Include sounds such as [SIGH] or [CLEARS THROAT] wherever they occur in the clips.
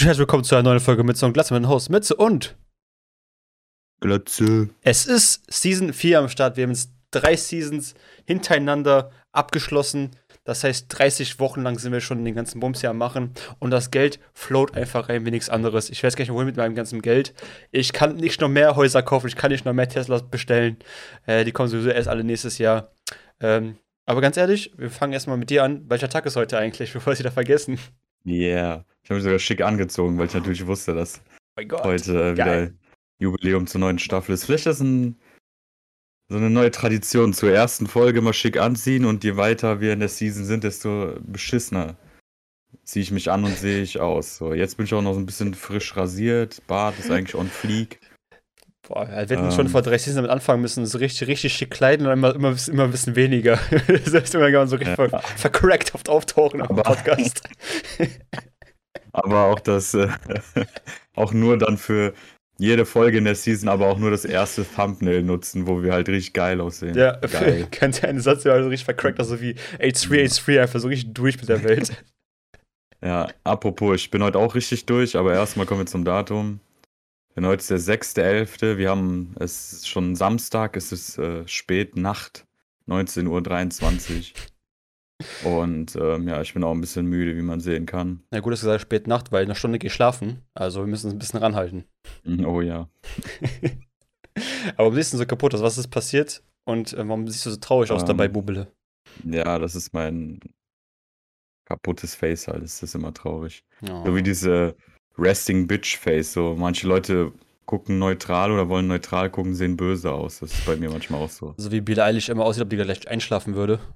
herzlich willkommen zu einer neuen Folge mit so einem Glatze mit dem Host Mitze und Glatze. es ist Season 4 am Start. Wir haben jetzt drei Seasons hintereinander abgeschlossen. Das heißt, 30 Wochen lang sind wir schon den ganzen Bums hier am machen und das Geld float einfach rein wie nichts anderes. Ich weiß gar nicht, wohin mit meinem ganzen Geld. Ich kann nicht noch mehr Häuser kaufen, ich kann nicht noch mehr Teslas bestellen. Äh, die kommen sowieso erst alle nächstes Jahr. Ähm, aber ganz ehrlich, wir fangen erstmal mit dir an. Welcher Tag ist heute eigentlich, bevor [LAUGHS] wir es wieder vergessen? Yeah. Ich habe mich sogar schick angezogen, weil ich natürlich wusste, dass Oh heute äh, wieder geil. Jubiläum zur neuen Staffel ist. Vielleicht ist das ein, so eine neue Tradition. Zur ersten Folge mal schick anziehen und je weiter wir in der Season sind, desto beschissener ziehe ich mich an und sehe ich aus. So, jetzt bin ich auch noch so ein bisschen frisch rasiert. Bart ist eigentlich on fleek. Boah, wir hätten Ähm. schon vor drei Seasons damit anfangen müssen, so richtig, richtig schick kleiden und immer, immer, immer ein bisschen weniger. [LAUGHS] das heißt, immer so richtig Ja. ver vercrackt oft auftauchen am Podcast. [LAUGHS] Aber auch das, äh, [LAUGHS] auch nur dann für jede Folge in der Season, aber auch nur das erste Thumbnail nutzen, wo wir halt richtig geil aussehen. ja, [LAUGHS] Geil. [LAUGHS] könnte ein Satz, der so richtig vercrackt, also wie H3, H3, einfach so richtig durch mit der Welt. Ja, apropos, ich bin heute auch richtig durch, aber erstmal kommen wir zum Datum. Denn heute ist der 6.11. Wir haben, es ist schon Samstag, es ist äh, spät Nacht, 19.23 Uhr. Und ähm, ja, ich bin auch ein bisschen müde, wie man sehen kann. Na gut, dass du gesagt spät Nacht, weil in einer Stunde gehe ich schlafen. Also wir müssen uns ein bisschen ranhalten. Mm, Oh ja. [LAUGHS] Aber warum siehst du so kaputt aus? Was ist passiert? Und äh, warum siehst du so traurig aus Ähm, dabei, Bubele? Ja, das ist mein kaputtes Face halt. Das ist immer traurig. Oh. So wie diese Resting Bitch Face. So manche Leute gucken neutral oder wollen neutral gucken, sehen böse aus. Das ist bei mir manchmal auch so. So wie Billie Eilish immer aussieht, ob die gleich einschlafen würde. [LAUGHS]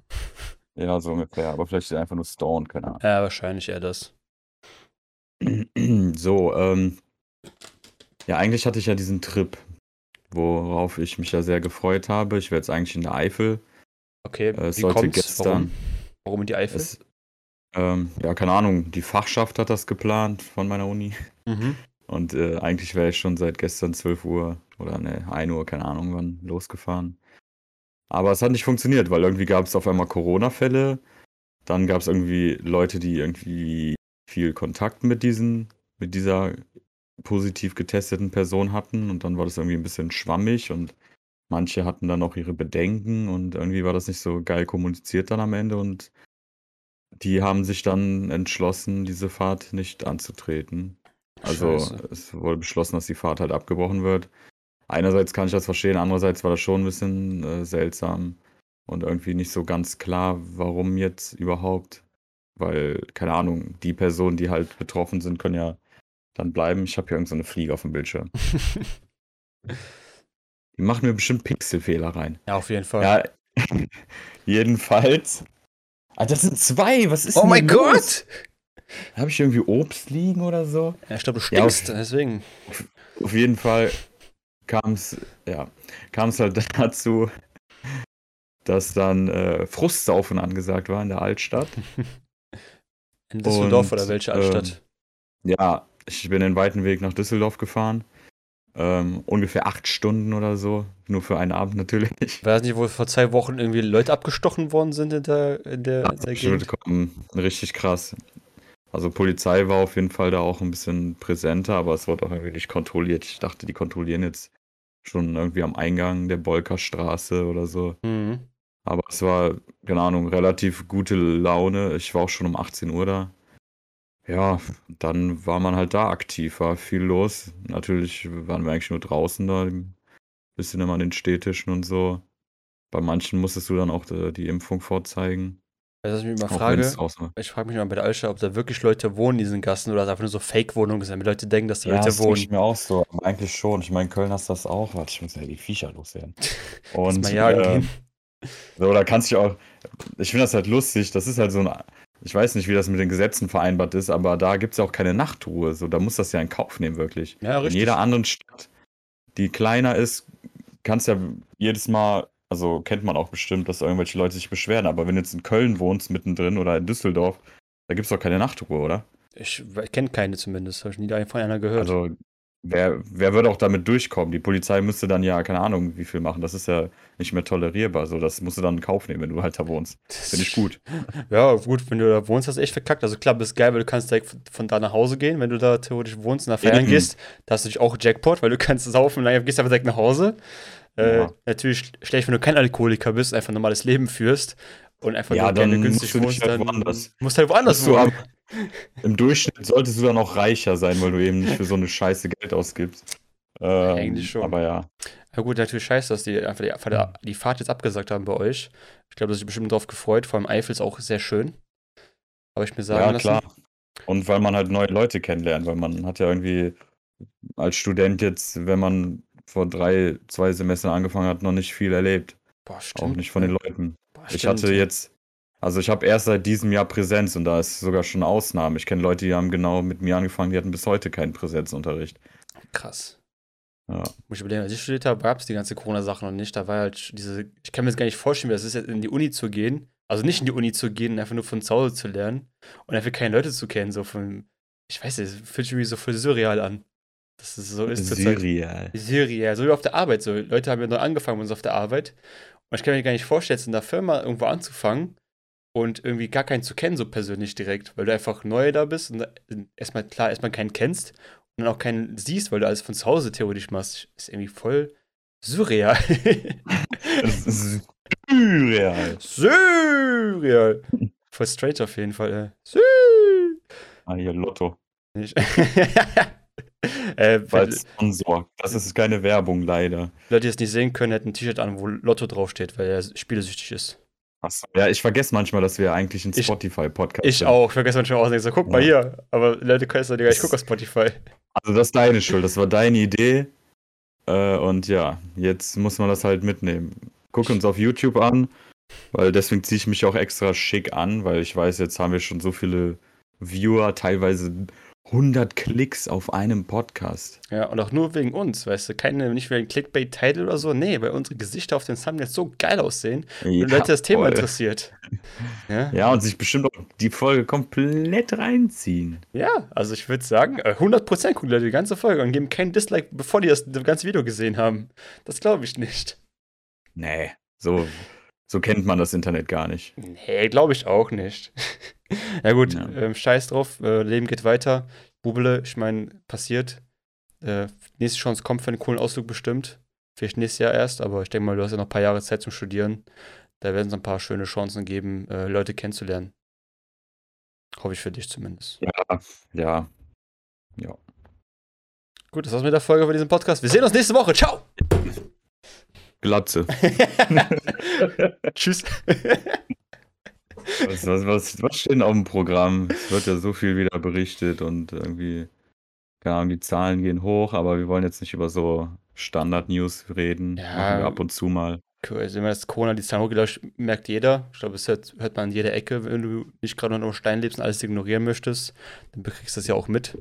Ja, so ungefähr. Aber vielleicht ist er einfach nur stoned, keine Ahnung. Ja, wahrscheinlich eher das. [CLEARS THROAT] So, ähm. Ja, eigentlich hatte ich ja diesen Trip, worauf ich mich ja sehr gefreut habe. Ich wäre jetzt eigentlich in der Eifel. Okay, Äh, es wie sollte kommt's? gestern. Warum? Warum in die Eifel? Es, ähm, ja, keine Ahnung, die Fachschaft hat das geplant von meiner Uni. Mhm. Und äh, eigentlich wäre ich schon seit gestern 12 Uhr oder ne, 1 Uhr, keine Ahnung wann, losgefahren. Aber es hat nicht funktioniert, weil irgendwie gab es auf einmal Corona-Fälle. Dann gab es irgendwie Leute, die irgendwie viel Kontakt mit diesen, mit dieser positiv getesteten Person hatten. Und dann war das irgendwie ein bisschen schwammig und manche hatten dann auch ihre Bedenken und irgendwie war das nicht so geil kommuniziert dann am Ende und die haben sich dann entschlossen, diese Fahrt nicht anzutreten. Also Scheiße. es wurde beschlossen, dass die Fahrt halt abgebrochen wird. Einerseits kann ich das verstehen, andererseits war das schon ein bisschen äh, seltsam und irgendwie nicht so ganz klar, warum jetzt überhaupt. Weil, keine Ahnung, die Personen, die halt betroffen sind, können ja dann bleiben. Ich habe hier irgendeine so eine Fliege auf dem Bildschirm. [LAUGHS] Die machen mir bestimmt Pixelfehler rein. ja, auf jeden Fall. Ja, [LAUGHS] jedenfalls. Ah, das sind zwei. Was ist oh denn mein hier los? Gott! Habe ich irgendwie Obst liegen oder so? Ja, ich glaube, du Ja, stinkst, deswegen. Auf jeden Fall kam es ja, kam's halt [LAUGHS] dazu, dass dann äh, Frustsaufen angesagt war in der Altstadt. [LAUGHS] In Düsseldorf Und, oder welche ähm, Altstadt? Ja, ich bin den weiten Weg nach Düsseldorf gefahren. Ähm, ungefähr acht Stunden oder so. Nur für einen Abend natürlich. War das nicht, wo vor zwei Wochen irgendwie Leute abgestochen worden sind in der, in der, Ja, in der Gegend? kommen. Richtig krass. Also Polizei war auf jeden Fall da auch ein bisschen präsenter, aber es wurde auch irgendwie nicht kontrolliert. Ich dachte, die kontrollieren jetzt schon irgendwie am Eingang der Bolkerstraße oder so. Mhm. Aber es war, keine Ahnung, relativ gute Laune. Ich war auch schon um 18 Uhr da. Ja, dann war man halt da aktiv, war viel los. Natürlich waren wir eigentlich nur draußen da, ein bisschen immer an den Städtischen und so. Bei manchen musstest du dann auch äh, die Impfung vorzeigen. Du, was ich mich mal frage? Ich frage mich mal bei der Altstadt, ob da wirklich Leute wohnen in diesen Gassen oder es einfach nur so Fake-Wohnungen sind, damit Leute denken, dass da Ja, Leute das denke ich wohnen. mir auch so. Aber eigentlich schon. Ich meine, in Köln hast du das auch. Warte, ich muss ja die Viecher loswerden. [LAUGHS] Und mal jagen äh, gehen. so, da kannst du auch. Ich finde das halt lustig. Das ist halt so ein. Ich weiß nicht, wie das mit den Gesetzen vereinbart ist, aber da gibt es ja auch keine Nachtruhe. So, da muss das ja in Kauf nehmen, wirklich. Ja, In richtig. jeder anderen Stadt, die kleiner ist, kannst ja jedes Mal, also kennt man auch bestimmt, dass irgendwelche Leute sich beschweren. Aber wenn du jetzt in Köln wohnst, mittendrin oder in Düsseldorf, da gibt es doch keine Nachtruhe, oder? Ich kenne keine zumindest, habe ich nie von einer gehört. Also wer, wer würde auch damit durchkommen? Die Polizei müsste dann ja, keine Ahnung, wie viel machen. Das ist ja nicht mehr tolerierbar. So, das musst du dann in Kauf nehmen, wenn du halt da wohnst. Finde ich gut. [LAUGHS] Ja, gut, wenn du da wohnst, hast du echt verkackt. Also klar, bist geil, weil du kannst direkt von da nach Hause gehen, wenn du da theoretisch wohnst und nach Feiern Eben. gehst. Da hast du natürlich auch Jackpot, weil du kannst saufen und dann gehst einfach direkt nach Hause. Äh, Ja. Natürlich schlecht, wenn du kein Alkoholiker bist, einfach ein normales Leben führst und einfach Ja, nur gerne dann günstig wohnst, halt dann woanders. musst halt woanders wohnen. Im Durchschnitt solltest du dann auch reicher sein, weil du eben nicht für so eine Scheiße Geld ausgibst. Ähm, Eigentlich schon. Aber ja. Ja gut, natürlich scheiße, dass die einfach die, die Fahrt jetzt abgesagt haben bei euch. Ich glaube, dass ich bestimmt drauf gefreut. Vor allem Eifel ist auch sehr schön. Habe ich mir sagen Ja, lassen. klar. Und weil man halt neue Leute kennenlernt, weil man hat ja irgendwie als Student jetzt, wenn man vor drei, zwei Semestern angefangen hat, noch nicht viel erlebt. Boah, Auch stimmt. nicht von den Leuten. Boah, Ich stimmt. hatte jetzt, also ich habe erst seit diesem Jahr Präsenz und da ist sogar schon Ausnahme. Ich kenne Leute, die haben genau mit mir angefangen, die hatten bis heute keinen Präsenzunterricht. Krass. Ja. Muss ich überlegen, als ich studiert habe, gab es die ganze Corona-Sache noch nicht. Da war halt diese, ich kann mir jetzt gar nicht vorstellen, wie das ist, jetzt in die Uni zu gehen. Also nicht in die Uni zu gehen, einfach nur von zu Hause zu lernen und einfach keine Leute zu kennen. So von, ich weiß nicht, es fühlt sich irgendwie so voll surreal an. Dass es so ist. Surreal. Surreal, so wie auf der Arbeit. So, Leute haben ja neu angefangen bei uns auf der Arbeit. Und ich kann mir gar nicht vorstellen, jetzt in der Firma irgendwo anzufangen und irgendwie gar keinen zu kennen, so persönlich direkt, weil du einfach neu da bist und erstmal, klar, erstmal keinen kennst und dann auch keinen siehst, weil du alles von zu Hause theoretisch machst. Ist irgendwie voll surreal. Das [LAUGHS] ist [LAUGHS] surreal. surreal. Voll straight auf jeden Fall. Äh. Ah, hier Lotto. Nicht. [LAUGHS] [LAUGHS] äh, Als Sponsor. Das ist keine Werbung, leider. Leute, die es nicht sehen können, hätten ein T-Shirt an, wo Lotto draufsteht, weil er spielesüchtig ist. Achso. Ja, ich vergesse manchmal, dass wir eigentlich ein Ich- Spotify-Podcast Ich sind. auch. Ich vergesse manchmal auch und denke so, guck mal Ja. hier. Aber Leute können es doch nicht, ich gucke auf Spotify. Also das ist deine Schuld, das war deine Idee. Äh, und ja, jetzt muss man das halt mitnehmen. Guck uns auf YouTube an, weil deswegen ziehe ich mich auch extra schick an, weil ich weiß, jetzt haben wir schon so viele Viewer, teilweise 100 Klicks auf einem Podcast. Ja, und auch nur wegen uns, weißt du, keine, nicht wegen Clickbait-Title oder so, nee, weil unsere Gesichter auf den Thumbnails so geil aussehen und Ja, Leute das Thema voll. interessiert. [LAUGHS] Ja, Ja, und sich bestimmt auch die Folge komplett reinziehen. ja also ich würde sagen, äh, 100% gucken Leute die ganze Folge und geben keinen Dislike, bevor die das, das ganze Video gesehen haben. Das glaube ich nicht. Nee, so, so kennt man das Internet gar nicht. Nee, glaube ich auch nicht. [LAUGHS] [LAUGHS] ja gut, Ja. Ähm, scheiß drauf, äh, Leben geht weiter. Bubele, ich meine, passiert. Äh, nächste Chance kommt für einen coolen Ausflug bestimmt. Vielleicht nächstes Jahr erst, aber ich denke mal, du hast ja noch ein paar Jahre Zeit zum Studieren. Da werden es ein paar schöne Chancen geben, äh, Leute kennenzulernen. Hoffe ich für dich zumindest. Ja, ja. Ja. Gut, das war's mit der Folge von diesem Podcast. Wir sehen uns nächste Woche. Ciao! Glatze. [LAUGHS] [LAUGHS] Tschüss. Was, was, was, was steht denn auf dem Programm? Es wird ja so viel wieder berichtet und irgendwie, keine Ahnung, die Zahlen gehen hoch, aber wir wollen jetzt nicht über so Standard-News reden. Ja. Machen wir ab und zu mal. Cool, also wenn man das Corona die Zahlen hochgelöscht, merkt jeder. Ich glaube, das hört, hört man an jeder Ecke, wenn du nicht gerade unter einem Stein lebst und alles ignorieren möchtest, dann bekriegst du das ja auch mit.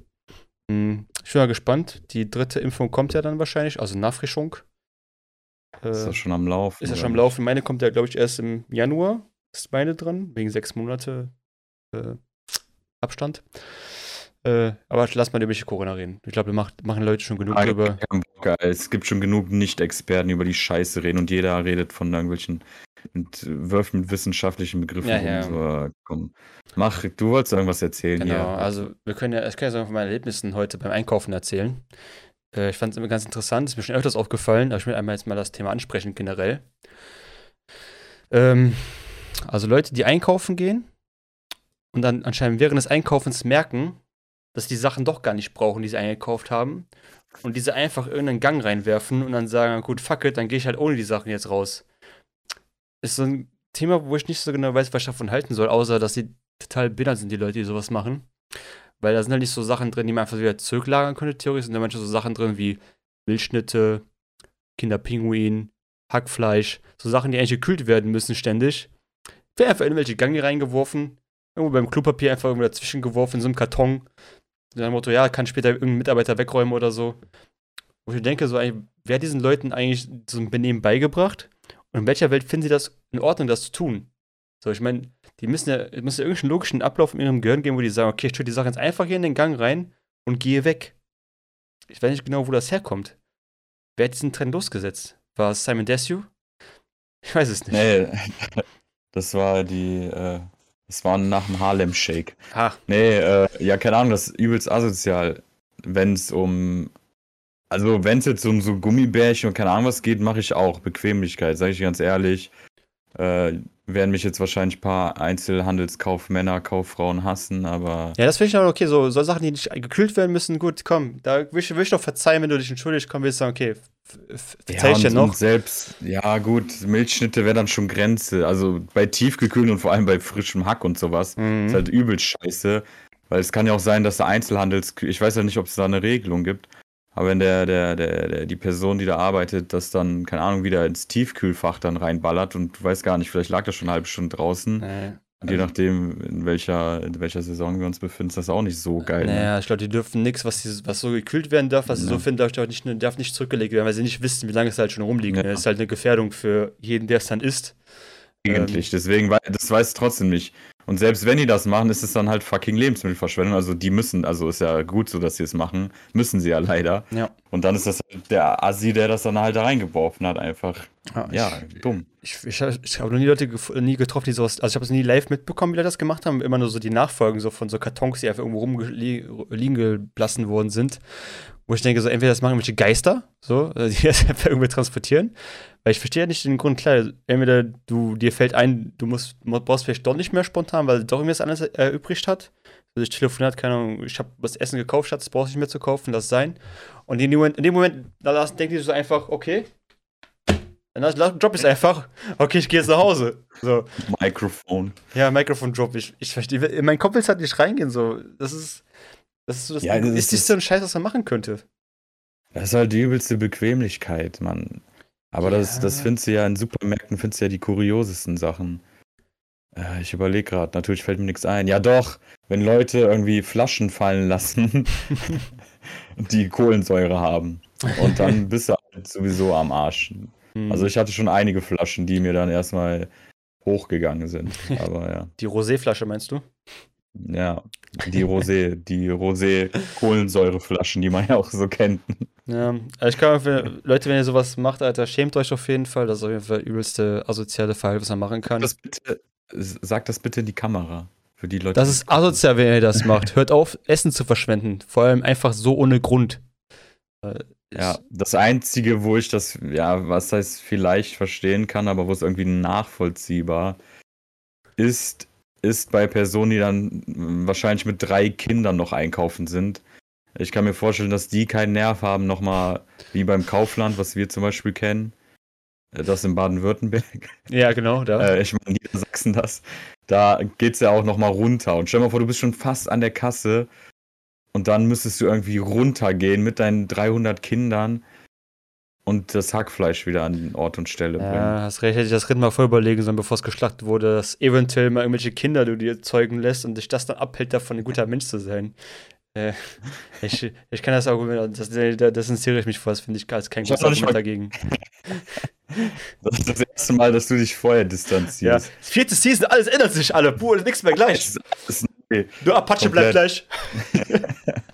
Hm, Ich bin mal gespannt. Die dritte Impfung kommt ja dann wahrscheinlich, also Nachfrischung. Äh, Ist das schon am Laufen? ist oder schon am? Laufen. Meine kommt ja, glaube ich, erst im Januar. Ist meine dran, wegen sechs Monate äh, Abstand. Äh, aber lass mal über die Corona reden. Ich glaube, da machen Leute schon genug Ah, drüber. Es gibt schon genug Nicht-Experten, die über die Scheiße reden und jeder redet von irgendwelchen mit, wirft mit wissenschaftlichen Begriffen Ja, ja. So, komm. Mach, du wolltest irgendwas erzählen Genau, hier. also wir können ja, ich kann ja von meinen Erlebnissen heute beim Einkaufen erzählen. Äh, ich fand es immer ganz interessant, ist mir schon öfters aufgefallen, aber ich will einmal jetzt mal das Thema ansprechen generell. Ähm, also Leute, die einkaufen gehen und dann anscheinend während des Einkaufens merken, dass die Sachen doch gar nicht brauchen, die sie eingekauft haben und diese einfach irgendeinen Gang reinwerfen und dann sagen, gut, fuck it, dann gehe ich halt ohne die Sachen jetzt raus. Ist so ein Thema, wo ich nicht so genau weiß, was ich davon halten soll, außer dass sie total bitter sind, die Leute, die sowas machen. Weil da sind halt nicht so Sachen drin, die man einfach wieder zurücklagern könnte, theoretisch. Sind da manchmal so Sachen drin wie Milchschnitte, Kinderpinguin, Hackfleisch, so Sachen, die eigentlich gekühlt werden müssen ständig. Werden einfach in irgendwelche Gange reingeworfen, irgendwo beim Klopapier einfach irgendwo dazwischen geworfen, in so einem Karton. Mit dem Motto, ja, kann später irgendein Mitarbeiter wegräumen oder so. Wo ich denke, so, wer hat diesen Leuten eigentlich so ein Benehmen beigebracht? Und in welcher Welt finden sie das in Ordnung, das zu tun? So, ich meine, die müssen ja, muss ja irgendeinen logischen Ablauf in ihrem Gehirn geben, wo die sagen, okay, ich tue die Sache jetzt einfach hier in den Gang rein und gehe weg. ich weiß nicht genau, wo das herkommt. Wer hat diesen Trend losgesetzt? War es Simon Desue? Ich weiß es nicht. Nee, [LAUGHS] das war die, äh, das war nach dem Harlem Shake. Ah, Nee, äh, ja, keine Ahnung, das ist übelst asozial. Wenn es um, also wenn es jetzt um so Gummibärchen und keine Ahnung was geht, mache ich auch Bequemlichkeit, sage ich ganz ehrlich. Äh, werden mich jetzt wahrscheinlich ein paar Einzelhandelskaufmänner, Kauffrauen hassen, aber ja, das finde ich auch okay. So, so Sachen, die nicht gekühlt werden müssen, gut, komm. Da will ich, will ich doch verzeihen, wenn du dich entschuldigst. Komm, willst du sagen, okay, verzeih ich dir noch. und selbst, ja gut, Milchschnitte wäre dann schon Grenze. Also bei tiefgekühlt und vor allem bei frischem Hack und sowas Mhm. ist halt übel scheiße. Weil es kann ja auch sein, dass der Einzelhandels, ich weiß ja nicht, ob es da eine Regelung gibt, aber wenn der, der, der, der, die Person, die da arbeitet, das dann, keine Ahnung, wieder ins Tiefkühlfach dann reinballert und du weißt gar nicht, vielleicht lag das schon eine halbe Stunde draußen. Nee. Und je nachdem, in welcher, in welcher Saison wir uns befinden, ist das auch nicht so geil. Ne? Naja, ich glaube, die dürfen nichts, was, die- was so gekühlt werden darf, was sie Ja. so finden, darf, darf, nicht, darf nicht zurückgelegt werden, weil sie nicht wissen, wie lange es halt schon rumliegt. Ja. Das ist halt eine Gefährdung für jeden, der es dann isst. Eigentlich. Deswegen, wei- das weiß ich trotzdem nicht. Und selbst wenn die das machen, ist es dann halt fucking Lebensmittelverschwendung. Also die müssen, also ist ja gut so, dass sie es machen. Müssen sie ja leider. Ja. Und dann ist das halt der Assi, der das dann halt da reingeworfen hat, einfach. Ja, ich, dumm. Ich, ich, ich habe noch nie Leute nie getroffen, die sowas. Also ich habe es nie live mitbekommen, wie Leute das gemacht haben. Immer nur so die Nachfolgen so von so Kartons, die einfach irgendwo rumliegen gelassen worden sind. Wo ich denke, so entweder das machen irgendwelche Geister, so, äh, [LAUGHS] die das einfach irgendwie transportieren. Weil ich verstehe ja nicht den Grund, klar, entweder du, dir fällt ein, du musst, brauchst vielleicht doch nicht mehr spontan, weil doch irgendwas anderes erübrigt hat. Also ich telefoniert, keine Ahnung, ich habe das Essen gekauft, Schatz, brauchst nicht mehr zu kaufen, lass sein. Und in dem Moment, in dem Moment da denkt die so einfach, okay, dann lass- lass- Job ist einfach, okay, ich gehe jetzt nach Hause. So, Mikrofon. ja, Mikrofon-Drop, ich, ich verstehe, in mein Kopf will es halt nicht reingehen, so, das ist, das ist so das Ja, das egoistischste und Scheiß, was man machen könnte. Das ist halt die übelste Bequemlichkeit, Mann. Aber das, Ja. das findest du ja in Supermärkten, findest du ja die kuriosesten Sachen. Äh, ich überlege gerade, natürlich fällt mir nichts ein. Ja doch, wenn Leute irgendwie Flaschen fallen lassen, [LAUGHS] [LAUGHS] die Kohlensäure haben. Und dann [LAUGHS] bist du halt sowieso am Arsch. Hm. Also ich hatte schon einige Flaschen, die mir dann erstmal hochgegangen sind. Aber ja. Die Roséflasche meinst du? Ja, die Rosé, die Rosé-Kohlensäureflaschen, die man ja auch so kennt. Ja, also ich kann, Leute, wenn ihr sowas macht, Alter, schämt euch auf jeden Fall. Das ist auf jeden Fall übelste asoziale Verhalten, was man machen kann. Das bitte, sag das bitte in die Kamera. Für die Leute. Das ist asozial, wenn ihr das macht. Hört auf, Essen zu verschwenden. Vor allem einfach so ohne Grund. Äh, Ja, das Einzige, wo ich das, ja, was heißt vielleicht verstehen kann, aber wo es irgendwie nachvollziehbar ist, ist bei Personen, die dann mm, wahrscheinlich mit drei Kindern noch einkaufen sind. Ich kann mir vorstellen, dass die keinen Nerv haben, nochmal wie beim Kaufland, was wir zum Beispiel kennen. äh, Das in Baden-Württemberg. Ja, genau, da. Äh, ich meine, Niedersachsen das. Da geht es ja auch nochmal runter. Und stell dir mal vor, du bist schon fast an der Kasse und dann müsstest du irgendwie runtergehen mit deinen 300 Kindern und das Hackfleisch wieder an Ort und Stelle bringen. Ja, hast recht, hätte ich das Rind mal voll überlegen sollen, bevor es geschlachtet wurde, dass eventuell mal irgendwelche Kinder du dir zeugen lässt und dich das dann abhält, davon ein guter Mensch zu sein. Äh, [LAUGHS] ich, ich kann das Argument, das, da distanziere ich mich vor, das finde ich als kein gutes Argument dagegen. [LAUGHS] Das ist das erste Mal, dass du dich vorher Ja, distanzierst. vierte Season, alles ändert sich alle, puh, nichts mehr gleich. Das. Nur Apache bleibt komplett. gleich. [LAUGHS]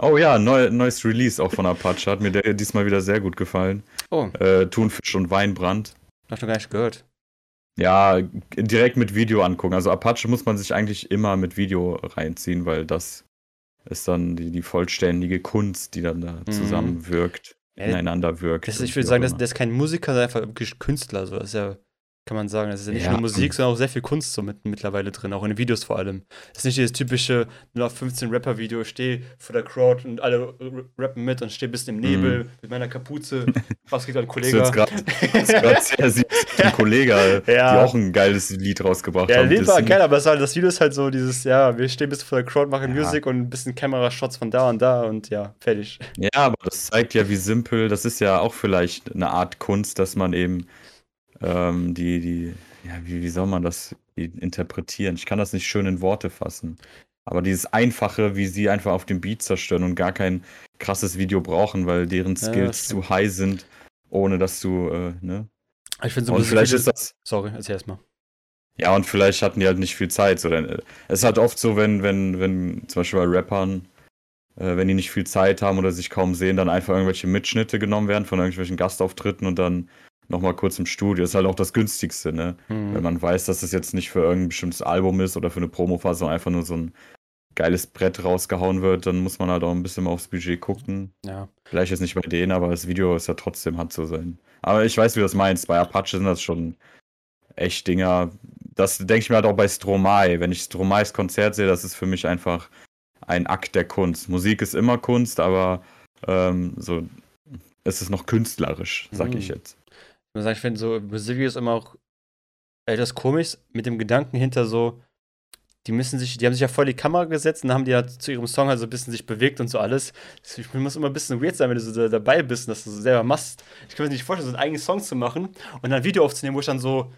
Oh ja, neu, neues Release auch von Apache. Hat mir der diesmal wieder sehr gut gefallen. Oh, Äh, Thunfisch und Weinbrand. noch gar nicht gehört. Ja, direkt mit Video angucken. Also Apache muss man sich eigentlich immer mit Video reinziehen, weil das ist dann die, die vollständige Kunst, die dann da Mhm. zusammenwirkt, Ja, ineinander wirkt. Das, ich würde sagen, das, der ist kein Musiker, sondern einfach wirklich Künstler. So. Das ist ja, kann man sagen, das ist ja nicht Ja. nur Musik, sondern auch sehr viel Kunst so mit, mittlerweile drin, auch in den Videos vor allem. Das ist nicht dieses typische 0815 Rapper-Video, stehe vor der Crowd und alle rappen mit und stehe ein bisschen im Nebel mit meiner Kapuze. [LAUGHS] Was geht an Das ist Kollege? gerade [LAUGHS] sehr süß. Ein Kollege, Ja. die auch ein geiles Lied rausgebracht Ja, haben. Lied war geil, aber es das Video ist halt so dieses, ja, wir stehen bis vor der Crowd, machen Ja. Musik und ein bisschen Kamerashots von da und da und ja, fertig. Ja, aber das zeigt ja, wie simpel, das ist ja auch vielleicht eine Art Kunst, dass man eben ähm, die, die, ja, wie, wie soll man das interpretieren? Ich kann das nicht schön in Worte fassen. Aber dieses Einfache, wie sie einfach auf dem Beat zerstören und gar kein krasses Video brauchen, weil deren Ja, Skills stimmt. zu high sind, ohne dass du, äh, ne? Ich finde so Und vielleicht Musikvideos- ist das, Sorry, erzähl erstmal. ja, und vielleicht hatten die halt nicht viel Zeit. So, denn, äh, es ist halt oft so, wenn, wenn, wenn zum Beispiel bei Rappern äh, wenn die nicht viel Zeit haben oder sich kaum sehen, dann einfach irgendwelche Mitschnitte genommen werden von irgendwelchen Gastauftritten und dann nochmal kurz im Studio. Ist halt auch das günstigste, ne? Mhm. Wenn man weiß, dass es jetzt nicht für irgendein bestimmtes Album ist oder für eine Promophase, sondern einfach nur so ein geiles Brett rausgehauen wird, dann muss man halt auch ein bisschen mal aufs Budget gucken. Ja. Vielleicht jetzt nicht bei denen, aber das Video ist ja trotzdem, hat so sein. Aber ich weiß, wie du das meinst. Bei Apache sind das schon echt Dinger. Das denke ich mir halt auch bei Stromae. Wenn ich Stromaes Konzert sehe, das ist für mich einfach ein Akt der Kunst. Musik ist immer Kunst, aber ähm, so ist es noch künstlerisch, sag mhm. ich jetzt. Ich muss sagen, ich finde so Musikvideos immer auch etwas komisch mit dem Gedanken hinter so, die müssen sich, die haben sich ja voll die Kamera gesetzt und haben die ja zu ihrem Song halt so ein bisschen sich bewegt und so alles. Ich muss immer ein bisschen weird sein, wenn du so dabei bist und das du so selber machst. Ich kann mir nicht vorstellen, so einen eigenen Song zu machen und dann ein Video aufzunehmen, wo ich dann so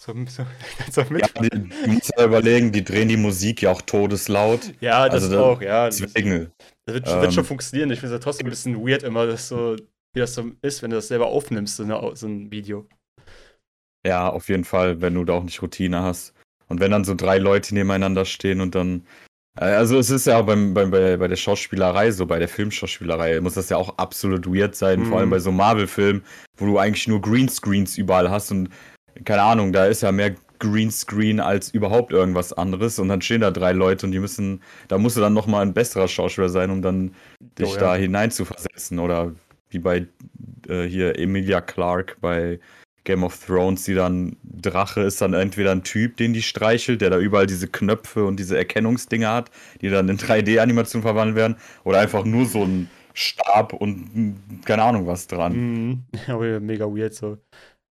so, so, [LAUGHS] so ja, die, du musst ja überlegen, die drehen die Musik ja auch todeslaut. Ja, das also auch, ja. Deswegen. Das, wird, ähm, wird, schon funktionieren. Ich finde es ja trotzdem ein bisschen weird immer, dass so, wie das so ist, wenn du das selber aufnimmst, so, eine, so ein Video. Ja, auf jeden Fall, wenn du da auch nicht Routine hast. Und wenn dann so drei Leute nebeneinander stehen und dann. Äh, also es ist ja beim, beim, bei, bei der Schauspielerei, so bei der Filmschauspielerei, muss das ja auch absolut weird sein, mhm. vor allem mhm. bei so Marvel-Filmen, wo du eigentlich nur Greenscreens überall hast und keine Ahnung, da ist ja mehr Greenscreen als überhaupt irgendwas anderes und dann stehen da drei Leute und die müssen, da musst du dann nochmal ein besserer Schauspieler sein, um dann dich oh, ja. da hineinzuversetzen oder wie bei äh, hier Emilia Clark bei Game of Thrones, die dann Drache ist dann entweder ein Typ, den die streichelt, der da überall diese Knöpfe und diese Erkennungsdinger hat, die dann in 3D-Animation verwandelt werden, oder einfach nur so ein Stab und keine Ahnung was dran. Mhm. [LAUGHS] mega weird so.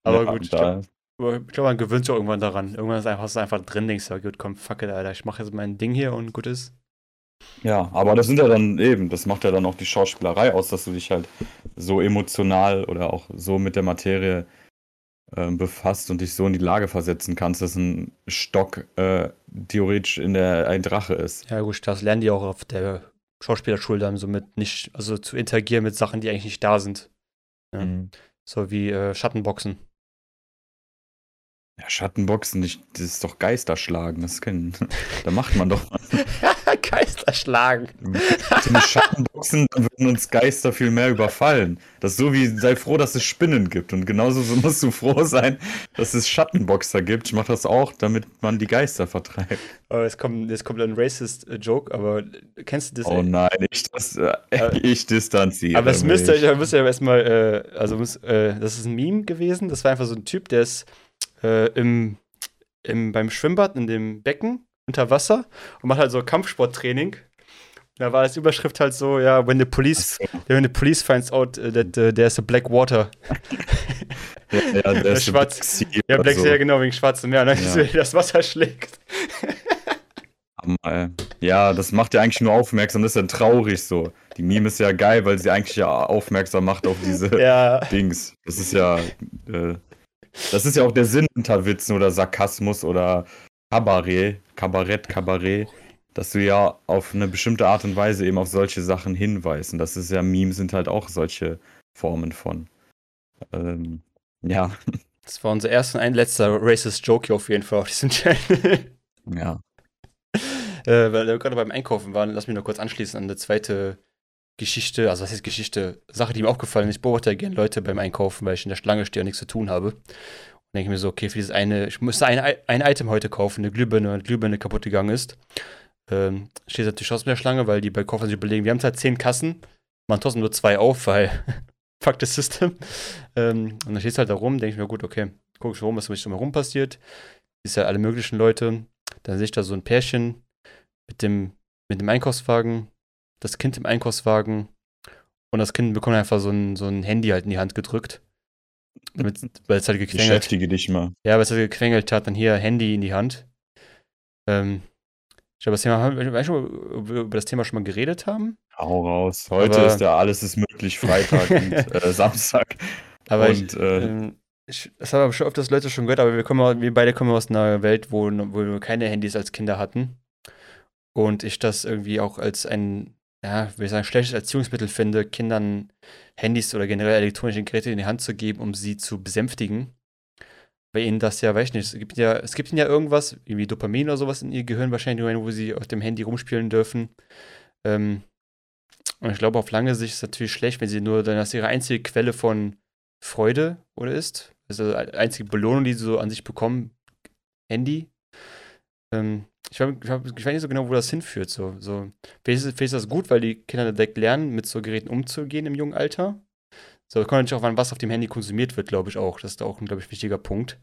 Aber ja, gut, ich glaube, glaub, man gewöhnt sich auch irgendwann daran. Irgendwann ist einfach, ist einfach drin, denkst du, gut, komm, fuck it, Alter, ich mache jetzt mein Ding hier und gut ist. Ja, aber das sind ja dann eben, das macht ja dann auch die Schauspielerei aus, dass du dich halt so emotional oder auch so mit der Materie äh, befasst und dich so in die Lage versetzen kannst, dass ein Stock äh, theoretisch in der ein Drache ist. Ja, gut, das lernen die auch auf der Schauspielerschule dann so mit nicht, also zu interagieren mit Sachen, die eigentlich nicht da sind. Ja. Mhm. So wie äh, Schattenboxen. Ja, Schattenboxen, nicht, das ist doch Geisterschlagen. Das können, [LAUGHS] da macht man doch. [LAUGHS] Geisterschlagen. Mit Schattenboxen würden uns Geister viel mehr überfallen. Das ist so wie, sei froh, dass es Spinnen gibt. Und genauso musst du froh sein, dass es Schattenboxer gibt. Ich mache das auch, damit man die Geister vertreibt. Oh, jetzt kommt, jetzt kommt ein Racist-Joke, aber kennst du das? Oh nein, ich, das, äh, [LAUGHS] ich distanziere Aber es müsst ihr, müsst ihr erstmal, äh, also äh, das ist ein Meme gewesen. Das war einfach so ein Typ, der ist äh, im, im, beim Schwimmbad in dem Becken unter Wasser und macht halt so Kampfsporttraining. Da war als Überschrift halt so, ja, when the police, when the police finds out uh, that uh, there's a black water. ja, ja, [LAUGHS] der ist schwarz. Black sea ja, Black Sea, so. genau, wegen schwarzem Meer. Dann ja. [LAUGHS] das Wasser schlägt. ja, das macht ja eigentlich nur aufmerksam, das ist ja traurig so. Die Meme ist ja geil, weil sie eigentlich ja aufmerksam macht auf diese [LAUGHS] ja. Dings. Das ist ja äh, das ist ja auch der Sinn hinter Witzen oder Sarkasmus oder Kabarett, Kabarett, Kabarett, dass du ja auf eine bestimmte Art und Weise eben auf solche Sachen hinweist. Und das ist ja, Memes sind halt auch solche Formen von. Ähm, ja. Das war unser erster und ein letzter racist Joke hier auf jeden Fall auf diesem Channel. ja. [LAUGHS] Äh, weil wir gerade beim Einkaufen waren, lass mich noch kurz anschließen an eine zweite Geschichte, also was heißt Geschichte, Sache, die mir aufgefallen ist, ich beobachte gerne Leute beim Einkaufen, weil ich in der Schlange stehe und nichts zu tun habe. Und denke mir so, okay, für dieses eine, ich musste ein, ein Item heute kaufen, eine Glühbirne, eine Glühbirne kaputt gegangen ist. Ähm, steht natürlich aus der Schlange, weil die bei Kaufmann sich überlegen, wir haben zwar zehn Kassen, man trotzdem nur zwei auf, weil [LAUGHS] fuck das System. Ähm, und dann steht es halt da rum, denke ich mir, gut, okay, gucke ich rum, was um mich drumherum passiert. Ist ja alle möglichen Leute. Dann sehe ich da so ein Pärchen mit dem, mit dem Einkaufswagen, das Kind im Einkaufswagen und das Kind bekommt einfach so ein, so ein Handy halt in die Hand gedrückt. Damit, weil es halt gequengelt Beschäftige dich mal. Ja, weil es halt gequengelt hat, dann hier Handy in die Hand. Ähm, ich glaube, das Thema, haben wir schon über das Thema schon mal geredet haben? Hau raus. Heute aber, ist ja alles ist möglich, Freitag und [LAUGHS] äh, Samstag. Aber und, ich, äh, ähm, ich, das haben wir schon öfters Leute schon gehört, aber wir, kommen, wir beide kommen aus einer Welt, wo, wo wir keine Handys als Kinder hatten. Und ich das irgendwie auch als ein ja, ich sagen, schlechtes Erziehungsmittel finde, Kindern Handys oder generell elektronische Geräte in die Hand zu geben, um sie zu besänftigen. Weil ihnen das ja, weiß ich nicht, es gibt ja, es gibt ihnen ja irgendwas, irgendwie Dopamin oder sowas in ihr Gehirn wahrscheinlich, wo sie auf dem Handy rumspielen dürfen. Ähm, Und ich glaube, auf lange Sicht ist es natürlich schlecht, wenn sie nur dann das ihre einzige Quelle von Freude oder ist. Also die einzige Belohnung, die sie so an sich bekommen, Handy. Ähm, ich, weiß, ich, weiß nicht so genau, wo das hinführt. So, so. Vielleicht, ist, vielleicht ist das gut, weil die Kinder direkt lernen, mit so Geräten umzugehen im jungen Alter. So, kommt natürlich auch an, was auf dem Handy konsumiert wird, glaube ich auch. Das ist auch ein, glaube ich, wichtiger Punkt.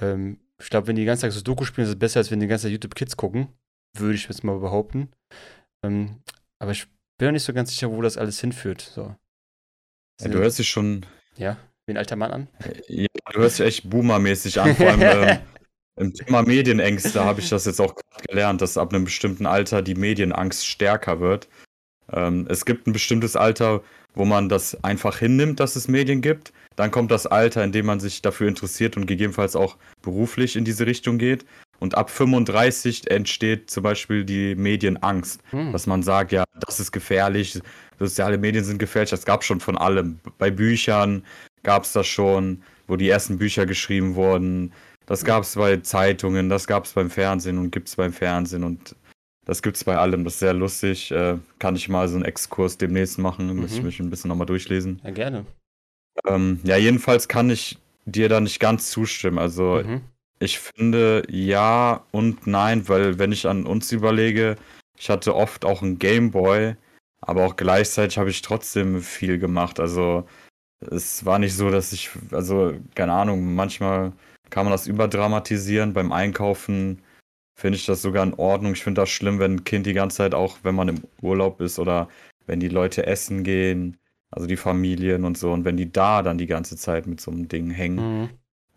Ähm, ich glaube, wenn die ganze Tag so Doku spielen, ist es besser, als wenn die ganze Zeit YouTube Kids gucken. Würde ich jetzt mal behaupten. Ähm, aber ich bin noch nicht so ganz sicher, wo das alles hinführt. So. Ja, du hörst dich schon. Ja, wie ein alter Mann an. Ja, du hörst dich echt boomermäßig an. [LAUGHS] Vor allem ähm, im Thema Medienängste habe ich das jetzt auch gelernt, dass ab einem bestimmten Alter die Medienangst stärker wird. Ähm, es gibt ein bestimmtes Alter, wo man das einfach hinnimmt, dass es Medien gibt. Dann kommt das Alter, in dem man sich dafür interessiert und gegebenenfalls auch beruflich in diese Richtung geht. Und ab 35 entsteht zum Beispiel die Medienangst, hm. dass man sagt, ja, das ist gefährlich, soziale Medien sind gefährlich. Das gab es schon von allem. Bei Büchern gab es das schon, wo die ersten Bücher geschrieben wurden. Das gab es bei Zeitungen, das gab es beim Fernsehen und gibt es beim Fernsehen und das gibt es bei allem. Das ist sehr lustig. Äh, kann ich mal so einen Exkurs demnächst machen. Mhm. Muss ich mich ein bisschen nochmal durchlesen. Ja, gerne. Ähm, ja, jedenfalls kann ich dir da nicht ganz zustimmen. Also mhm. ich finde ja und nein, weil wenn ich an uns überlege, ich hatte oft auch einen Gameboy, aber auch gleichzeitig habe ich trotzdem viel gemacht. Also es war nicht so, dass ich, also keine Ahnung, manchmal kann man das überdramatisieren. Beim Einkaufen finde ich das sogar in Ordnung. Ich finde das schlimm, wenn ein Kind die ganze Zeit auch, wenn man im Urlaub ist oder wenn die Leute essen gehen, also die Familien und so, und wenn die da dann die ganze Zeit mit so einem Ding hängen, mhm.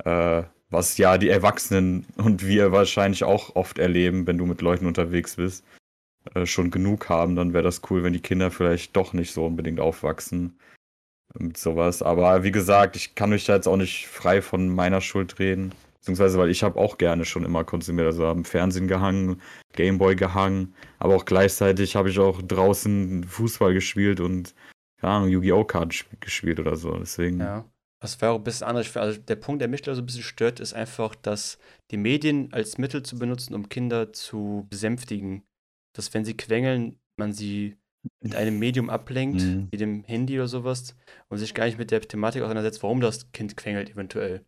äh, was ja die Erwachsenen und wir wahrscheinlich auch oft erleben, wenn du mit Leuten unterwegs bist, äh, schon genug haben, dann wäre das cool, wenn die Kinder vielleicht doch nicht so unbedingt aufwachsen mit sowas. Aber wie gesagt, ich kann mich da jetzt auch nicht frei von meiner Schuld reden. Beziehungsweise, weil ich habe auch gerne schon immer konsumiert. Also am Fernsehen gehangen, Gameboy gehangen, aber auch gleichzeitig habe ich auch draußen Fußball gespielt und keine Ahnung, Yu-Gi-Oh! Card gespielt oder so. Deswegen. Ja. Was wäre auch ein bisschen anders. Also der Punkt, der mich da so ein bisschen stört, ist einfach, dass die Medien als Mittel zu benutzen, um Kinder zu besänftigen. Dass wenn sie quengeln, man sie mit einem Medium ablenkt, mhm. wie dem Handy oder sowas, und sich gar nicht mit der Thematik auseinandersetzt, warum das Kind quengelt eventuell.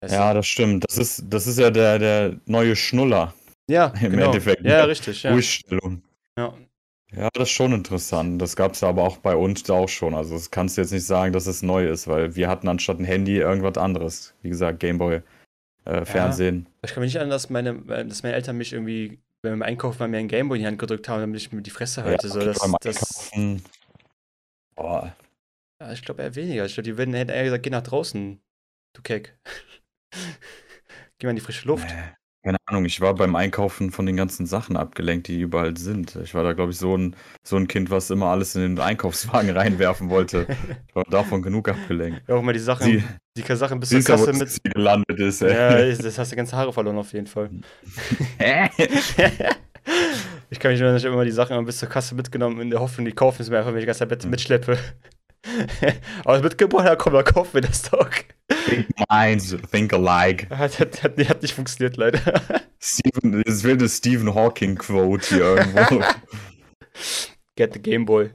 Weißt ja, du? das stimmt. Das ist, das ist ja der, der neue Schnuller. Ja, [LAUGHS] im genau. Endeffekt. Ja, richtig. Ja. Ruhigstellung. Ja. Ja, das ist schon interessant. Das gab es aber auch bei uns auch schon. Also das kannst du jetzt nicht sagen, dass es neu ist, weil wir hatten anstatt ein Handy irgendwas anderes. Wie gesagt, Gameboy, äh, Fernsehen. Ja. Ich kann mich nicht an, dass meine, dass meine Eltern mich irgendwie wenn wir Einkaufen mal mir ein Gameboy in die Hand gedrückt haben, damit ich mir die Fresse halte. Ja, so, das, das, oh. ja, ich glaube eher weniger. Ich glaube, die würden hätten eher gesagt, geh nach draußen, du Keck. [LAUGHS] geh mal in die frische Luft. Nee. Keine Ahnung, ich war beim Einkaufen von den ganzen Sachen abgelenkt, die überall sind. Ich war da, glaube ich, so ein, so ein Kind, was immer alles in den Einkaufswagen [LAUGHS] reinwerfen wollte. Ich war davon genug abgelenkt. Ja, auch mal die Sachen, die, die Sachen bis zur Kasse mit. Sie gelandet ist, ey. Ja, das hast du ganz Haare verloren auf jeden Fall. [LAUGHS] Ich kann mich nur nicht immer die Sachen bis zur Kasse mitgenommen, in der Hoffnung, die kaufen es mir einfach, wenn ich die ganze Zeit hm. mitschleppe. [LAUGHS] Aber mitgebracht, komm, dann kaufen wir das doch. Think minds think alike. [LAUGHS] Hat, hat, hat, hat nicht funktioniert, leider. [LAUGHS] Stephen, das will eine Stephen Hawking-Quote hier irgendwo. [LAUGHS] Get the Game Boy.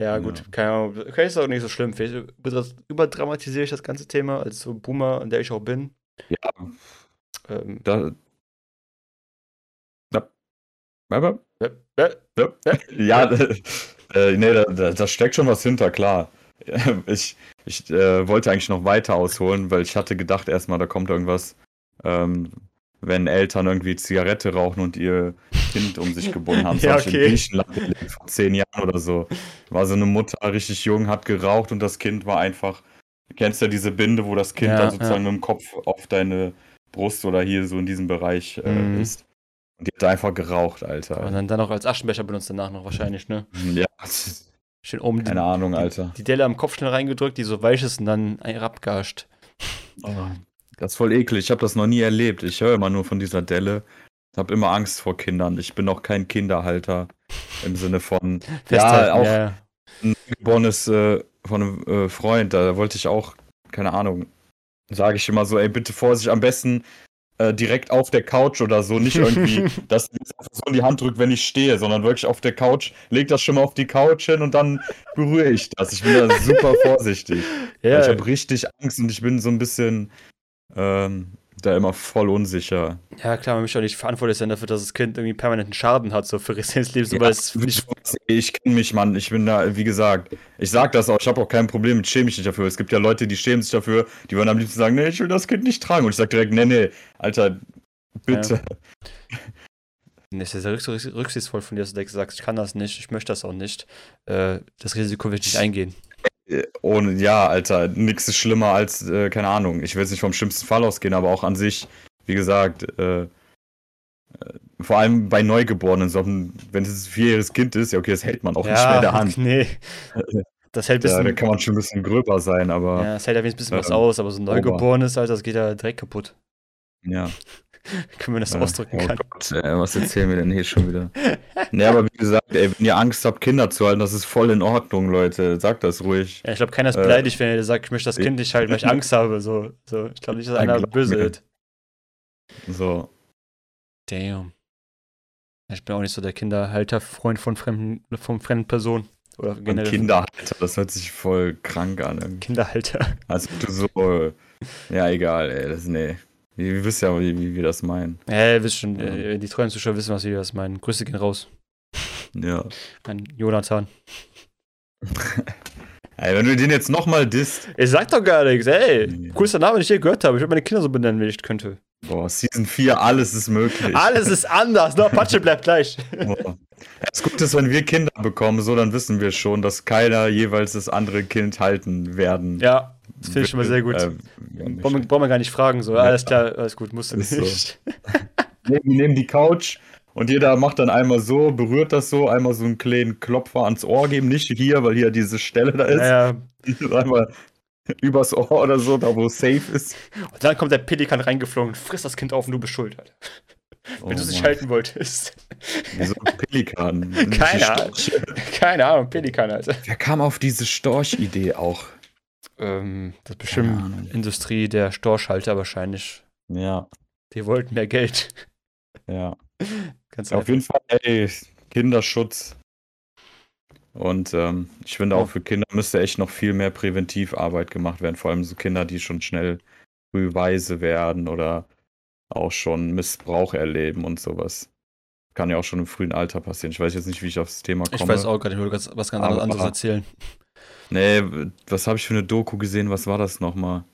Ja, gut, ja. keine Ahnung. Okay, ist auch nicht so schlimm. Vielleicht überdramatisiere ich das ganze Thema als so Boomer, an der ich auch bin. Ja. Ähm, da. Ja. Ja, ja, ja. äh, nee, da, da, da steckt schon was hinter, klar. [LAUGHS] Ich, ich äh, wollte eigentlich noch weiter ausholen, weil ich hatte gedacht erstmal, da kommt irgendwas, ähm, wenn Eltern irgendwie Zigarette rauchen und ihr Kind um sich gebunden haben. [LAUGHS] ja, okay. in Griechenland vor zehn Jahren oder so. War so eine Mutter richtig jung, hat geraucht und das Kind war einfach, du kennst ja diese Binde, wo das Kind ja, dann sozusagen ja. mit dem Kopf auf deine Brust oder hier so in diesem Bereich äh, mhm. ist. Und die hat einfach geraucht, Alter. Und dann, dann auch als Aschenbecher benutzt danach noch wahrscheinlich, ne? Ja, Schön oben Keine die, Ahnung, Alter. Die Delle am Kopf schnell reingedrückt, die so weich ist und dann herabgascht. Oh, das ist voll eklig. Ich habe das noch nie erlebt. Ich höre immer nur von dieser Delle. Ich habe immer Angst vor Kindern. Ich bin auch kein Kinderhalter im Sinne von. ja, auch ja. ein geborenes äh, von einem äh, Freund. Da wollte ich auch, keine Ahnung, sage ich immer so, ey, bitte Vorsicht, am besten äh, direkt auf der Couch oder so, nicht irgendwie, [LAUGHS] dass mir das einfach so in die Hand drückt, wenn ich stehe, sondern wirklich auf der Couch, leg das schon mal auf die Couch hin und dann berühre ich das. Ich bin da super [LAUGHS] vorsichtig. Ja, Ich habe richtig Angst und ich bin so ein bisschen ähm, da immer voll unsicher. ja, klar, man möchte auch nicht verantwortlich sein dafür, dass das Kind irgendwie permanenten Schaden hat, so für seines Lebens, Ja, ich ich kenne mich, Mann. Ich bin da, wie gesagt, ich sag das auch, ich habe auch kein Problem mit, schäme mich nicht dafür. Es gibt ja Leute, die schämen sich dafür, die wollen am liebsten sagen, nee, ich will das Kind nicht tragen. Und ich sag direkt, nee, nee, Alter, bitte. Nee, es ist ja rücks- rücksichtsvoll von dir, dass du sagst, ich kann das nicht, ich möchte das auch nicht. Äh, das Risiko will ich nicht eingehen. Äh, Ohne, ja, Alter, nichts ist schlimmer als, äh, keine Ahnung, ich will jetzt nicht vom schlimmsten Fall ausgehen, aber auch an sich, wie gesagt, äh, äh, vor allem bei Neugeborenen, so, wenn es ein vierjähriges Kind ist, ja, okay, das hält man auch nicht mehr in der Hand. [LAUGHS] nee. [LAUGHS] Das hält ein Ja, bisschen, da kann man schon ein bisschen gröber sein, aber ja, das hält ja wenigstens ein bisschen was ähm, aus, aber so ein Neugeborenes, Alter, das geht ja direkt kaputt. ja. [LAUGHS] [LAUGHS] Können wir das Äh, ausdrücken oh kann. Gott, ey, was erzählen wir denn hier schon wieder? [LAUGHS] ne, aber wie gesagt, ey, wenn ihr Angst habt, Kinder zu halten, das ist voll in Ordnung, Leute. Sagt das ruhig. Ja, ich glaube, keiner ist Äh, beleidigt, wenn er sagt, ich möchte das Kind nicht halten, weil ich Angst habe. So, so. Ich glaube nicht, dass Ja, einer böse mir. wird. So. Damn. Ich bin auch nicht so der Kinderhalter, Freund von fremden, von fremden Personen. Oder Und generell Kinderhalter, das hört sich voll krank an. irgendwie. Kinderhalter. Also du so. Ja, egal, ey. Das, nee. Ihr wisst ja, wie, wie wir das meinen. Ja, ihr wisst schon, Ja. äh, die treuen Zuschauer wissen, was wir das meinen. Grüße gehen raus. [LAUGHS] Ja. An Jonathan. [LAUGHS] Ey, wenn du den jetzt nochmal disst. Ich sag doch gar nichts, ey. Nee. Coolster Name, den ich je gehört habe. Ich würde meine Kinder so benennen, wenn ich könnte. Boah, Season 4, alles ist möglich. Alles ist anders, nur Patsche [LAUGHS] bleibt gleich. Boah. Das Gute ist, wenn wir Kinder bekommen, so, dann wissen wir schon, dass keiner jeweils das andere Kind halten werden. Ja, das finde ich schon mal sehr gut. Äh, Brauchen wir, gar nicht fragen, so. Ja. Alles klar, alles gut, musst du so. nicht. [LAUGHS] Nee, wir nehmen die Couch und jeder macht dann einmal so, berührt das so, einmal so einen kleinen Klopfer ans Ohr geben, nicht hier, weil hier diese Stelle da ist, Ja, ja. einmal übers Ohr oder so, da wo es safe ist. Und dann kommt der Pelikan reingeflogen und frisst das Kind auf und du bist schuld, Alter. Wenn du es nicht halten wolltest. Wieso ein Pelikan? [LAUGHS] Keine Ahnung. Keine Ahnung, Pelikan, Alter. Wer kam auf diese Storch-Idee auch? Ähm, das ist bestimmt. Industrie der Storchhalter wahrscheinlich. Ja, Die wollten mehr Geld. ja. [LAUGHS] Ganz Auf einfach. jeden Fall, ey, Kinderschutz. Und ähm, ich finde auch für Kinder müsste echt noch viel mehr Präventivarbeit gemacht werden. Vor allem so Kinder, die schon schnell früh weise werden oder auch schon Missbrauch erleben und sowas. Kann ja auch schon im frühen Alter passieren. Ich weiß jetzt nicht, wie ich aufs Thema komme. Ich weiß auch gerade, ich wollte was ganz anderes [LAUGHS] erzählen. Nee, was habe ich für eine Doku gesehen? Was war das nochmal?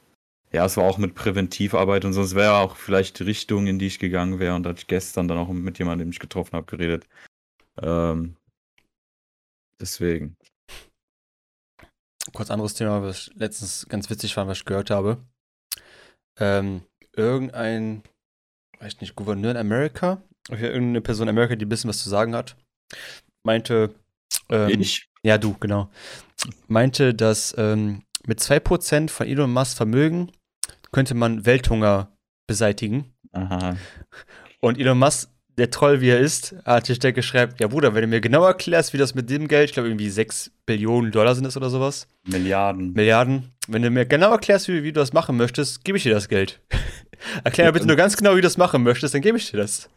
Ja, es war auch mit Präventivarbeit und so. Es wäre auch vielleicht die Richtung, in die ich gegangen wäre. Und da hatte ich gestern dann auch mit jemandem, den ich getroffen habe, geredet. Ähm, deswegen. Kurz anderes Thema, was letztens ganz witzig fand, was ich gehört habe. Ähm, irgendein, weiß ich nicht, Gouverneur in Amerika, irgendeine Person in Amerika, die ein bisschen was zu sagen hat, meinte, ähm, ich? Ja, du, genau, meinte, dass ähm, mit 2% von Elon Musk Vermögen könnte man Welthunger beseitigen. Aha. Und Elon Musk, der Troll wie er ist, hat sich der geschrieben, ja Bruder, wenn du mir genau erklärst, wie das mit dem Geld, ich glaube irgendwie 6 Billionen Dollar sind es oder sowas, Milliarden. Milliarden, wenn du mir genau erklärst, wie, wie du das machen möchtest, gebe ich dir das Geld. [LAUGHS] Erklär mir bitte nur ganz genau, wie du das machen möchtest, dann gebe ich dir das.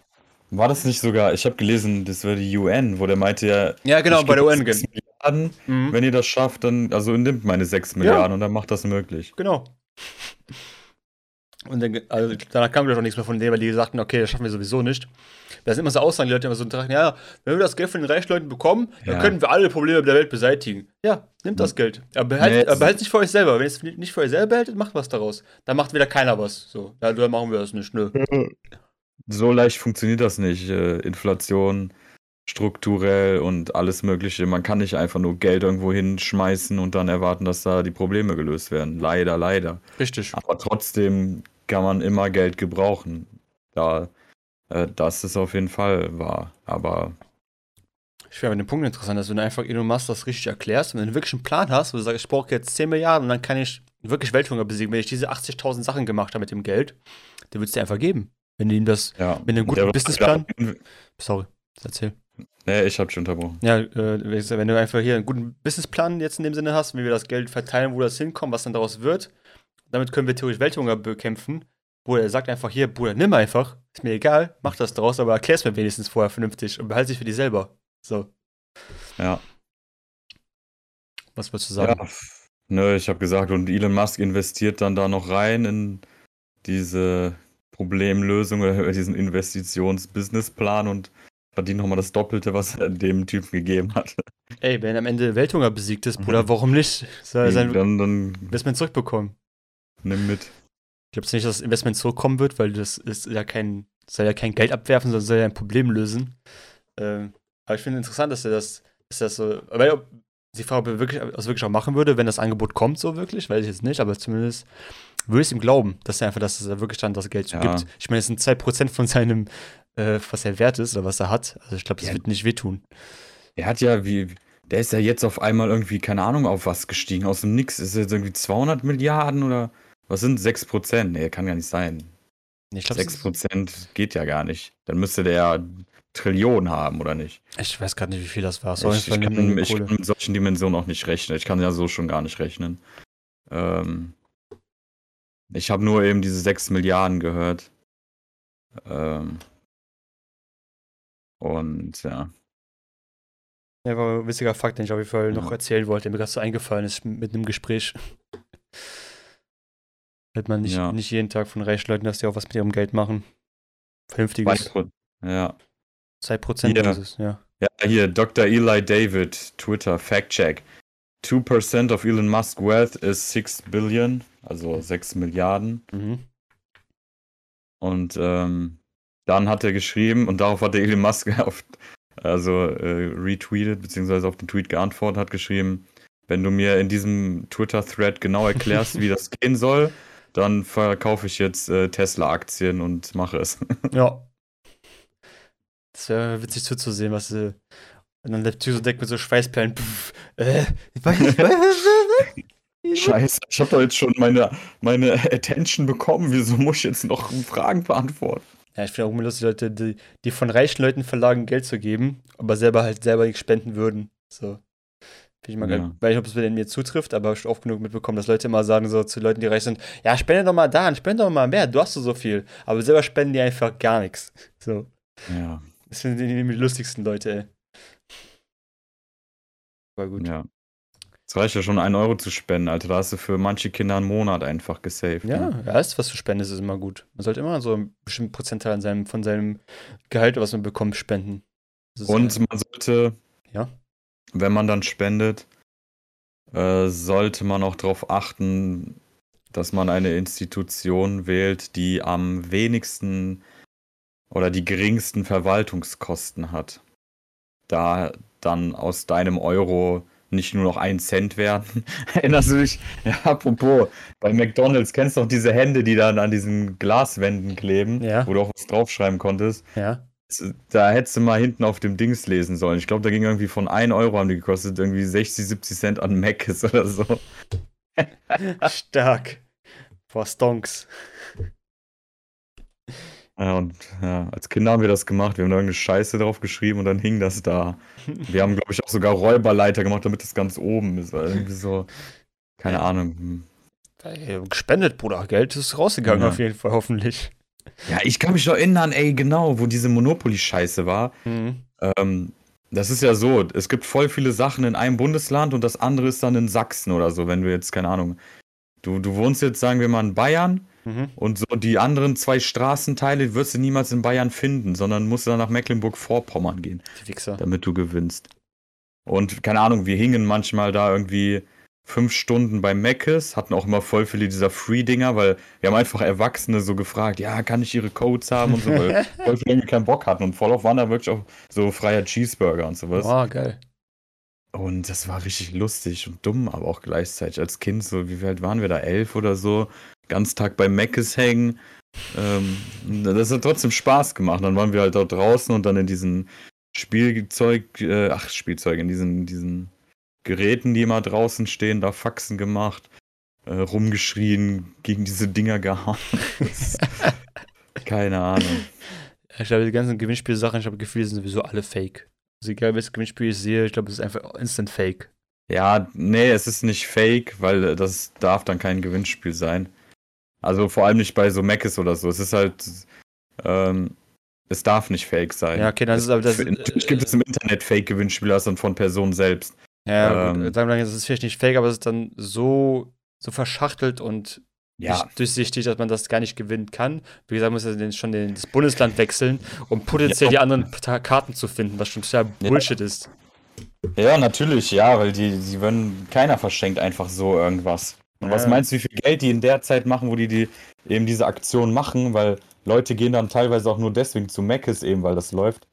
War das nicht sogar, ich habe gelesen, das war die UN, wo der meinte ja. Ja, genau, bei der UN. 6 Milliarden, Mhm. wenn ihr das schafft, dann, also nimmt meine 6 Milliarden und dann macht das möglich. Genau. Und dann, also danach kam wieder doch nichts mehr von denen, weil die sagten, okay, das schaffen wir sowieso nicht. Da sind immer so Aussagen, die Leute immer so sagen, ja, wenn wir das Geld von den reichen Leuten bekommen, dann Ja. können wir alle Probleme der Welt beseitigen. Ja, nehmt das Geld. Aber behalt, Nee, behalt es nicht für euch selber. Wenn ihr es nicht für euch selber behältet, macht was daraus. Dann macht wieder keiner was. So, ja, dann machen wir das nicht, nö. [LAUGHS] So leicht funktioniert das nicht. Äh, Inflation, strukturell und alles Mögliche. Man kann nicht einfach nur Geld irgendwo hinschmeißen und dann erwarten, dass da die Probleme gelöst werden. Leider, leider. Richtig. Aber trotzdem kann man immer Geld gebrauchen. Da, äh, das ist auf jeden Fall wahr. Aber Ich finde den Punkt interessant, dass wenn du einfach Elon Musk das richtig erklärst, wenn du wirklich einen Plan hast, wo du sagst, ich brauche jetzt 10 Milliarden und dann kann ich wirklich Welthunger besiegen, wenn ich diese 80.000 Sachen gemacht habe mit dem Geld, dann würdest du dir einfach geben. Wenn du ihm das, ja. mit einem guten Der- Businessplan, sorry, erzähl. Nee, ich hab schon unterbrochen. Ja, äh, wenn du einfach hier einen guten Businessplan jetzt in dem Sinne hast, wie wir das Geld verteilen, wo das hinkommt, was dann daraus wird, damit können wir theoretisch Welthunger bekämpfen, Bruder, er sagt einfach hier, Bruder, nimm einfach. Ist mir egal, mach das draus, aber erklär's mir wenigstens vorher vernünftig und behalte dich für dich selber. So. Ja. Was würdest du sagen? Ja, ne, ich habe gesagt, und Elon Musk investiert dann da noch rein in diese Problemlösung oder diesen Investitions-Businessplan und verdient nochmal das Doppelte, was er dem Typen gegeben hat. Ey, wenn am Ende Welthunger besiegt ist, Bruder, warum nicht? Soll er sein dann, dann Investment zurückbekommen. nimm mit. Ich glaube nicht, dass das Investment zurückkommen wird, weil das ist ja kein, soll ja kein Geld abwerfen, sondern soll ja ein Problem lösen. Ähm, aber ich finde interessant, dass er das, er das so, weil ob- die Frage, ob er wirklich, das wirklich auch machen würde, wenn das Angebot kommt, so wirklich, weiß ich jetzt nicht, aber zumindest würde ich es ihm glauben, dass er einfach, dass er wirklich dann das Geld Ja. gibt. Ich meine, es sind 2% von seinem, äh, was er wert ist oder was er hat. Also ich glaube, das Ja. wird nicht wehtun. Er hat ja wie, der ist ja jetzt auf einmal irgendwie, keine Ahnung, auf was gestiegen. Aus dem Nix ist jetzt irgendwie 200 Milliarden oder was sind 6 Prozent? Nee, kann gar nicht sein. Ich glaube, 6 Prozent geht ja gar nicht. Dann müsste der ja Trillionen haben, oder nicht? ich weiß gerade nicht, wie viel das war. So Ich, ich, kann, ich kann mit solchen Dimensionen auch nicht rechnen. Ich kann ja so schon gar nicht rechnen. Ähm, ich habe nur eben diese 6 Milliarden gehört. Ähm, und ja. Ja, war ein witziger Fakt, den ich auf jeden Fall noch Ja. erzählen wollte, der mir gerade so eingefallen ist mit einem Gespräch. [LAUGHS] Hört man nicht, Ja. nicht jeden Tag von reichen Leuten, dass die auch was mit ihrem Geld machen. Vernünftiges. Ja. 2% Ja. ist es, ja. Ja, hier, Dr. Eli David, Twitter, Fact Check. 2% of Elon Musk wealth is 6 billion, also 6 Milliarden. Mhm. Und ähm, dann hat er geschrieben, und darauf hat der Elon Musk [LAUGHS] auf, also äh, retweetet, beziehungsweise auf den Tweet geantwortet, hat geschrieben, wenn du mir in diesem Twitter-Thread genau erklärst, wie das [LAUGHS] gehen soll, dann verkaufe ich jetzt äh, Tesla-Aktien und mache es. [LAUGHS] Ja. Das wäre witzig zuzusehen, was äh, und dann der deckt mit so Schweißperlen. Pff, äh, ich weiß nicht? Scheiße, ich habe doch jetzt schon meine, meine [LAUGHS] Attention bekommen. Wieso muss ich jetzt noch Fragen beantworten? Ja, ich finde auch immer lustig, Leute, die, die von reichen Leuten verlagen, Geld zu geben, aber selber halt selber nichts spenden würden. So. Ich mal Ja. geil. Weiß nicht, ob es bei mir zutrifft, aber ich habe oft genug mitbekommen, dass Leute immer sagen so zu Leuten, die reich sind, ja, spende doch mal da, spende doch mal mehr, du hast doch so viel. Aber selber spenden die einfach gar nichts. So. Ja, Das sind die, die lustigsten Leute, ey. War gut. ja. Es reicht ja schon, einen Euro zu spenden, Alter. Da hast du für manche Kinder einen Monat einfach gesaved. Ja, Ne? ja, alles, was du spendest, ist immer gut. Man sollte immer so einen bestimmten Prozentteil seinem, von seinem Gehalt, was man bekommt, spenden. Und äh, man sollte, Ja. wenn man dann spendet, äh, sollte man auch darauf achten, dass man eine Institution wählt, die am wenigsten oder die geringsten Verwaltungskosten hat. Da dann aus deinem Euro nicht nur noch ein Cent werden. [LAUGHS] Erinnerst du dich? Ja, apropos, bei McDonalds kennst du doch diese Hände, die dann an diesen Glaswänden kleben, Ja. wo du auch was draufschreiben konntest. ja. Da hättest du mal hinten auf dem Dings lesen sollen. Ich glaube, da ging irgendwie von 1 Euro haben die gekostet, irgendwie 60, 70 Cent an Mc's oder so. [LAUGHS] Stark. Boah, Stonks. Ja, und ja, als Kinder haben wir das gemacht. Wir haben da irgendeine Scheiße drauf geschrieben und dann hing das da. [LAUGHS] Wir haben, glaube ich, auch sogar Räuberleiter gemacht, damit das ganz oben ist. Weil irgendwie so, keine Ahnung. Hm. Ey, gespendet, Bruder. Geld ist rausgegangen Ja. auf jeden Fall, hoffentlich. Ja, ich kann mich noch erinnern, ey, genau, wo diese Monopoly-Scheiße war. Mhm. Ähm, das ist ja so, es gibt voll viele Sachen in einem Bundesland und das andere ist dann in Sachsen oder so, wenn du jetzt, keine Ahnung, du, du wohnst jetzt, sagen wir mal, in Bayern Mhm. und so die anderen zwei Straßenteile wirst du niemals in Bayern finden, sondern musst dann nach Mecklenburg-Vorpommern gehen, Die Wichser. damit du gewinnst. Und keine Ahnung, wir hingen manchmal da irgendwie fünf Stunden bei Meckes, hatten auch immer voll viele dieser Free-Dinger, weil wir haben einfach Erwachsene so gefragt, ja, kann ich ihre Codes haben und so, weil [LAUGHS] voll viele irgendwie keinen Bock hatten und voll auf waren da wirklich auch so freier Cheeseburger und sowas. Oh, geil. Und das war richtig lustig und dumm, aber auch gleichzeitig als Kind, so wie alt waren wir da, elf oder so, ganz Tag bei Meckes hängen. Ähm, das hat trotzdem Spaß gemacht. Dann waren wir halt dort draußen und dann in diesen Spielzeug, äh, ach, Spielzeug, in diesen, diesen Geräten, die immer draußen stehen, da Faxen gemacht, äh, rumgeschrien, gegen diese Dinger gehauen. [LAUGHS] Keine Ahnung. Ich glaube, die ganzen Gewinnspielsachen, ich habe das Gefühl, die sind sowieso alle fake. Also egal, welches Gewinnspiel ich sehe, ich glaube, es ist einfach instant fake. Ja, nee, es ist nicht fake, weil das darf dann kein Gewinnspiel sein. Also vor allem nicht bei so Macis oder so. Es ist halt, ähm, es darf nicht fake sein. Ja, okay, dann ist es aber das. Natürlich gibt es im Internet Fake-Gewinnspiele, dann von Personen selbst. Ja, Ähm. gut, sagen wir mal, das ist vielleicht nicht fake, aber es ist dann so, so verschachtelt und Ja, durchsichtig, dass man das gar nicht gewinnen kann. Wie gesagt, man muss ja schon den, das Bundesland wechseln, um potenziell Ja. die anderen Karten zu finden, was schon total Ja. Bullshit ist. ja, natürlich, ja, weil die, die würden, keiner verschenkt einfach so irgendwas. Und was meinst du, wie viel Geld die in der Zeit machen, wo die, die eben diese Aktion machen, weil Leute gehen dann teilweise auch nur deswegen zu Mc's eben, weil das läuft.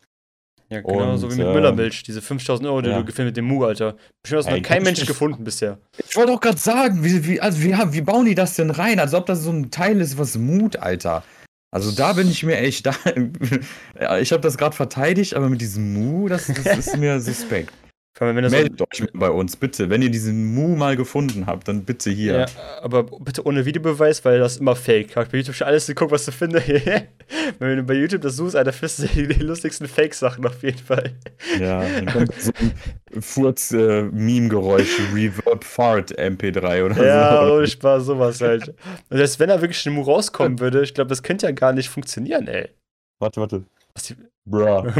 Ja, genau Und, so wie mit ähm, Müllermilch, diese 5000 Euro, die ja. du gefilmt mit dem Mu, Alter. Bestimmt hast du noch kein Mensch schlecht. gefunden bisher. Ich wollte auch gerade sagen, wie, wie, also wie, wie bauen die das denn rein? Als ob das so ein Teil ist, was Mut, Alter. Also da bin ich mir echt, [LAUGHS] da, [LAUGHS] ich habe das gerade verteidigt, aber mit diesem Mu, das, das ist mir [LAUGHS] suspekt. Vor allem, wenn das so, Meldet euch bei uns, bitte. Wenn ihr diesen Mu mal gefunden habt, dann bitte hier. ja, aber bitte ohne Videobeweis, weil das ist immer fake. Ich bei YouTube schon alles geguckt, was du findest. [LAUGHS] wenn du bei YouTube das suchst, Alter, findest du die, lustigsten Fake-Sachen auf jeden Fall. Ja, dann kommt so ein Furz-Meme-Geräusch, Reverb Fart MP3 oder Ja, so. ohne Spaß, sowas halt. Und selbst wenn da wirklich ein Mu rauskommen würde, ich glaube, das könnte ja gar nicht funktionieren, ey. Warte, warte. Was die, Bruh. [LAUGHS]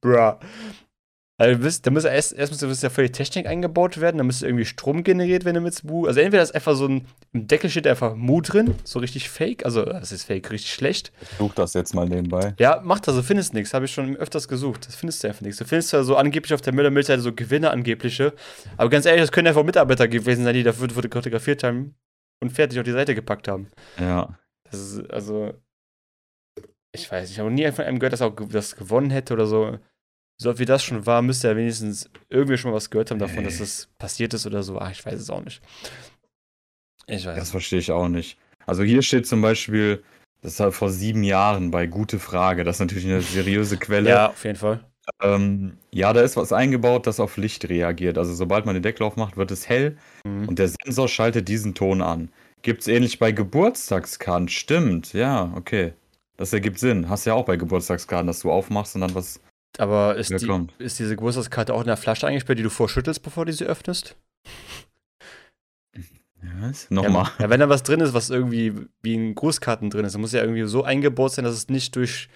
Bruh. Also, bist, da muss erst, erst muss, muss ja voll die Technik eingebaut werden, dann müsste irgendwie Strom generiert werden mit Mu. Also entweder ist einfach so ein, im Deckel steht einfach Mu drin, so richtig fake, also das ist fake, richtig schlecht. Ich such das jetzt mal nebenbei. Ja, macht das, du findest nichts, habe ich schon öfters gesucht. Das findest du einfach nichts. Du findest zwar so angeblich auf der Müller-Milchseite so Gewinne angebliche, aber ganz ehrlich, das können einfach Mitarbeiter gewesen sein, die dafür fotografiert haben und fertig auf die Seite gepackt haben. Ja. Das ist, also. Ich weiß, ich habe nie von einem gehört, dass er auch das gewonnen hätte oder so. So wie das schon war, müsste er wenigstens irgendwie schon mal was gehört haben davon, dass Nee. das passiert ist oder so. Ach, ich weiß es auch nicht. Ich weiß. Das verstehe ich auch nicht. Also hier steht zum Beispiel, das war vor sieben Jahren bei Gute Frage. Das ist natürlich eine seriöse Quelle. ja, auf jeden Fall. Ähm, ja, da ist was eingebaut, das auf Licht reagiert. Also sobald man den Deckel aufmacht, wird es hell Mhm. und der Sensor schaltet diesen Ton an. Gibt's ähnlich bei Geburtstagskarten? Stimmt, ja, okay. Das ergibt Sinn. Hast ja auch bei Geburtstagskarten, dass du aufmachst und dann was. Aber ist, Ja, die, ist diese Geburtstagskarte auch in der Flasche eingesperrt, die du vorschüttelst, bevor du sie öffnest? Was? Nochmal. Ja, ja, wenn da was drin ist, was irgendwie wie in Grußkarten drin ist, dann muss ja irgendwie so eingebaut sein, dass es nicht durch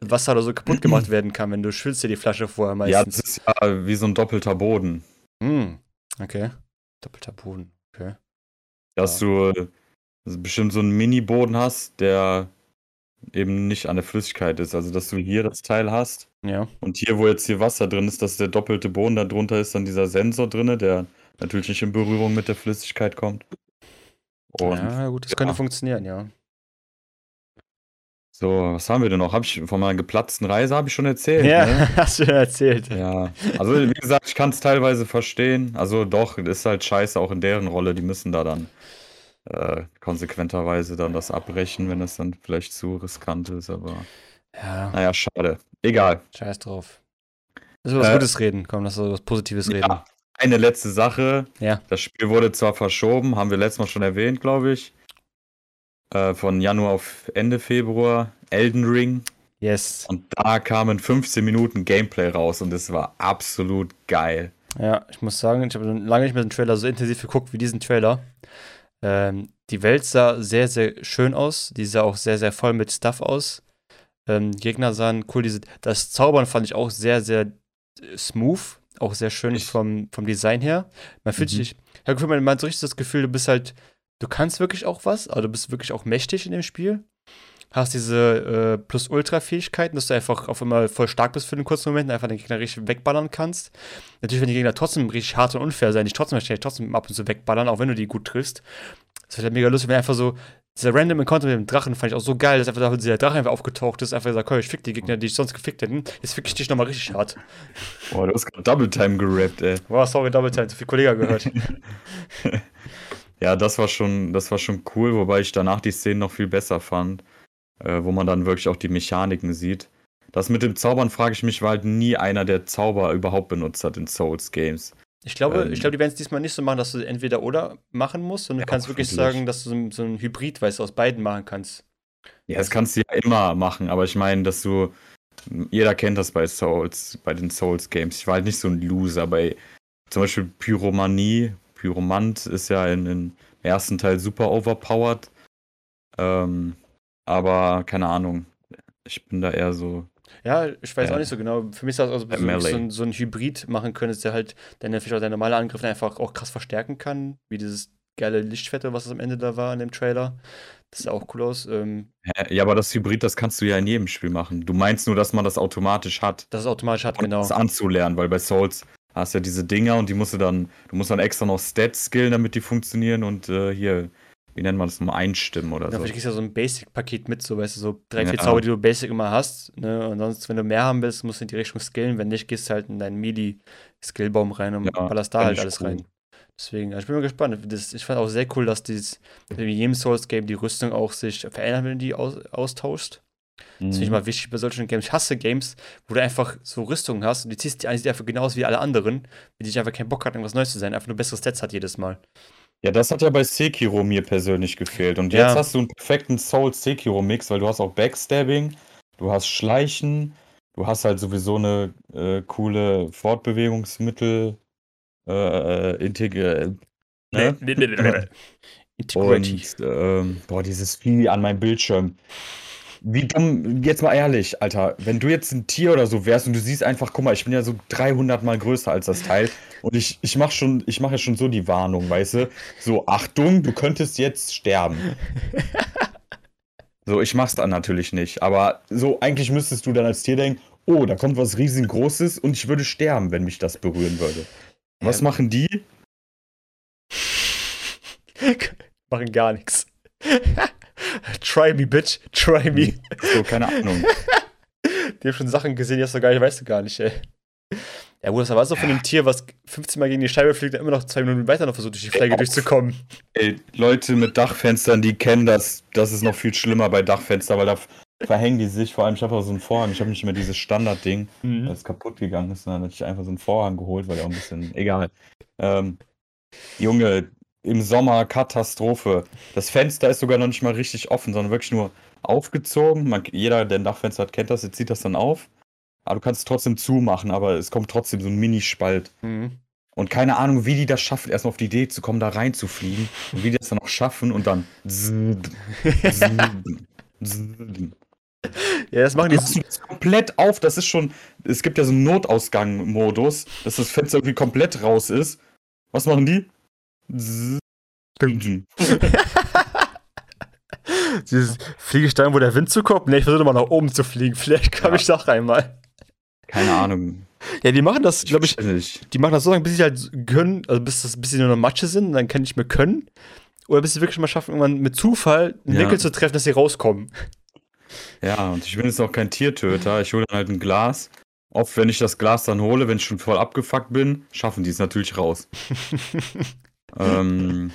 Wasser oder so kaputt gemacht [CLEARS THROAT] werden kann, wenn du schützt dir die Flasche vorher Ja, meistens. das ist ja wie so ein doppelter Boden. Hm, okay. Doppelter Boden, okay. Dass du äh, bestimmt so einen Mini-Boden hast, der eben nicht an der Flüssigkeit ist. Also, dass du hier das Teil hast Ja. und hier, wo jetzt hier Wasser drin ist, dass der doppelte Boden da drunter ist, dann dieser Sensor drin, der natürlich nicht in Berührung mit der Flüssigkeit kommt. Und ja, gut, das ja. könnte funktionieren, ja. so, was haben wir denn noch? Habe ich von meiner geplatzten Reise habe ich schon erzählt. Ja, Ne? [LAUGHS] hast du ja erzählt. Ja, also wie gesagt, ich kann es teilweise verstehen. Also doch, ist halt scheiße auch in deren Rolle. Die müssen da dann äh, konsequenterweise dann das abbrechen, wenn es dann vielleicht zu riskant ist. Aber Ja, naja, schade. Egal. scheiß drauf. Lass über was Äh, Gutes reden, komm, lass über was Positives reden. Ja, eine letzte Sache. Ja. Das Spiel wurde zwar verschoben, haben wir letztes Mal schon erwähnt, glaube ich. Äh, von Januar auf Ende Februar. Elden Ring. Yes. Und da kamen 15 Minuten Gameplay raus und es war absolut geil. Ja, ich muss sagen, ich habe lange nicht mehr den Trailer so intensiv geguckt wie diesen Trailer. Ähm, die Welt sah sehr, sehr schön aus. Die sah auch sehr, sehr voll mit Stuff aus. Ähm, Gegner sahen cool. Diese, das Zaubern fand ich auch sehr, sehr äh, smooth. Auch sehr schön Ich- vom, vom Design her. Man fühlt Mhm. sich, ich habe man hat so richtig das Gefühl, du bist halt, du kannst wirklich auch was, aber du bist wirklich auch mächtig in dem Spiel. Hast diese äh, Plus-Ultra-Fähigkeiten, dass du einfach auf einmal voll stark bist für einen kurzen Moment und einfach den Gegner richtig wegballern kannst. Natürlich, wenn die Gegner trotzdem richtig hart und unfair sein, dich trotzdem wahrscheinlich trotzdem ab und zu wegballern, auch wenn du die gut triffst. Das wird halt mega lustig, wenn einfach so, dieser random Encounter mit dem Drachen fand ich auch so geil, dass einfach da dieser Drache einfach aufgetaucht ist, einfach gesagt, komm, ich fick die Gegner, die ich sonst gefickt hätten. Jetzt fick ich dich nochmal richtig hart. Boah, du hast gerade Double Time gerappt, ey. Boah, sorry, Double Time, zu viel Kollege gehört. [LAUGHS] Ja, das war schon, das war schon cool, wobei ich danach die Szenen noch viel besser fand, äh, wo man dann wirklich auch die Mechaniken sieht. Das mit dem Zaubern frage ich mich, war halt nie einer, der Zauber überhaupt benutzt hat in Souls Games. Ich glaube, Ähm. ich glaube, die werden es diesmal nicht so machen, dass du entweder oder machen musst, sondern du Ja, kannst wirklich sagen, dass du so, so ein Hybrid, weißt du, aus beiden machen kannst. Ja, das kannst du ja immer machen, aber ich meine, dass du. Jeder kennt das bei Souls, bei den Souls Games. Ich war halt nicht so ein Loser bei zum Beispiel Pyromanie, Pyromant ist ja in, in im ersten Teil super overpowered. Ähm, aber keine Ahnung. Ich bin da eher so. Ja, ich weiß Ja. auch nicht so genau. Für mich ist das also so, ein, so ein Hybrid machen können, der halt deine, auch deine normale Angriffe einfach auch krass verstärken kann. Wie dieses geile Lichtfette, was es am Ende da war in dem Trailer. Das sah auch cool aus. Ähm? Ja, aber das Hybrid, das kannst du ja in jedem Spiel machen. Du meinst nur, dass man das automatisch hat. dass es automatisch hat, genau. das anzulernen, weil bei Souls hast du ja diese Dinger und die musst du dann, du musst dann extra noch Stats skillen, damit die funktionieren und äh, hier, wie nennt man das nochmal, einstimmen oder Ja, so. vielleicht kriegst du ja so ein Basic-Paket mit, so weißt du, so drei, vier Ja. Zauber, die du Basic immer hast. Ne? Und sonst, wenn du mehr haben willst, musst du in die Richtung skillen. Wenn nicht, gehst du halt in deinen Melee-Skillbaum rein und Ja, ballerst da halt alles cool. rein. Deswegen, also ich bin mal gespannt. Das, ich fand auch sehr cool, dass dieses, in jedem Souls-Game die Rüstung auch sich verändert, wenn du die aus, austauschst. Das finde ich Mhm. mal wichtig bei solchen Games. Ich hasse Games, wo du einfach so Rüstungen hast und die ziehst die eine sieht einfach genauso wie alle anderen, die einfach keinen Bock hat, irgendwas Neues zu sein, einfach nur bessere Stats hat jedes Mal. Ja, das hat ja bei Sekiro mir persönlich gefehlt. Und Ja. jetzt hast du einen perfekten Soul-Sekiro-Mix, weil du hast auch Backstabbing, du hast Schleichen, du hast halt sowieso eine äh, coole Fortbewegungsmittel, äh, integriert. Ne? Integrity. Und ähm, boah, dieses Vieh an meinem Bildschirm. Wie dumm, jetzt mal ehrlich, Alter, wenn du jetzt ein Tier oder so wärst und du siehst einfach, guck mal, ich bin ja so 300 mal größer als das Teil und ich, ich mach schon, ich mache ja schon so die Warnung, weißt du? So, Achtung, du könntest jetzt sterben. So, ich mach's dann natürlich nicht, aber so, eigentlich müsstest du dann als Tier denken, oh, da kommt was riesengroßes und ich würde sterben, wenn mich das berühren würde. Was Ja. machen die? [LAUGHS] Machen gar nichts. Try me, bitch. Try me. So, keine Ahnung. [LAUGHS] Die haben schon Sachen gesehen, die hast du gar nicht, weißt du gar nicht, ey. Ja, gut, das war so von dem Tier, was 15 Mal gegen die Scheibe fliegt und immer noch zwei Minuten weiter noch versucht, durch die Fläche durchzukommen. Ey, Leute mit Dachfenstern, die kennen das. Das ist noch viel schlimmer bei Dachfenstern, weil da verhängen die sich. Vor allem, ich habe auch so einen Vorhang. Ich habe nicht mehr dieses Standardding, Mhm. das kaputt gegangen ist. Und dann hatte ich einfach so einen Vorhang geholt, weil der auch ein bisschen. Egal. Ähm, Junge, im Sommer Katastrophe. Das Fenster ist sogar noch nicht mal richtig offen, sondern wirklich nur aufgezogen. Man, jeder, der ein Dachfenster hat, kennt das. Jetzt zieht das dann auf. Aber du kannst es trotzdem zumachen, aber es kommt trotzdem so ein Minispalt. Mhm. Und keine Ahnung, wie die das schaffen, erstmal auf die Idee zu kommen, da reinzufliegen. Und wie die das dann auch schaffen und dann. Ja, das machen die. Das komplett auf. Das ist schon. Es gibt ja so einen Notausgang-Modus, dass das Fenster irgendwie komplett raus ist. Was machen die? [LAUGHS] Dieses fliege ich da, wo der Wind zukommt? Ne, ich versuche mal nach oben zu fliegen. Vielleicht komme Ja. ich doch einmal. Keine Ahnung. Ja, die machen das, glaube ich, nicht. die machen das so lange, bis sie halt können, also bis das bis sie nur noch Matsche sind, dann kann ich mehr können. Oder bis sie wirklich mal schaffen, irgendwann mit Zufall einen Ja. Winkel zu treffen, dass sie rauskommen. Ja, und ich bin jetzt auch kein Tiertöter. Ich hole dann halt ein Glas. Oft, wenn ich das Glas dann hole, wenn ich schon voll abgefuckt bin, schaffen die es natürlich raus. [LAUGHS] ähm,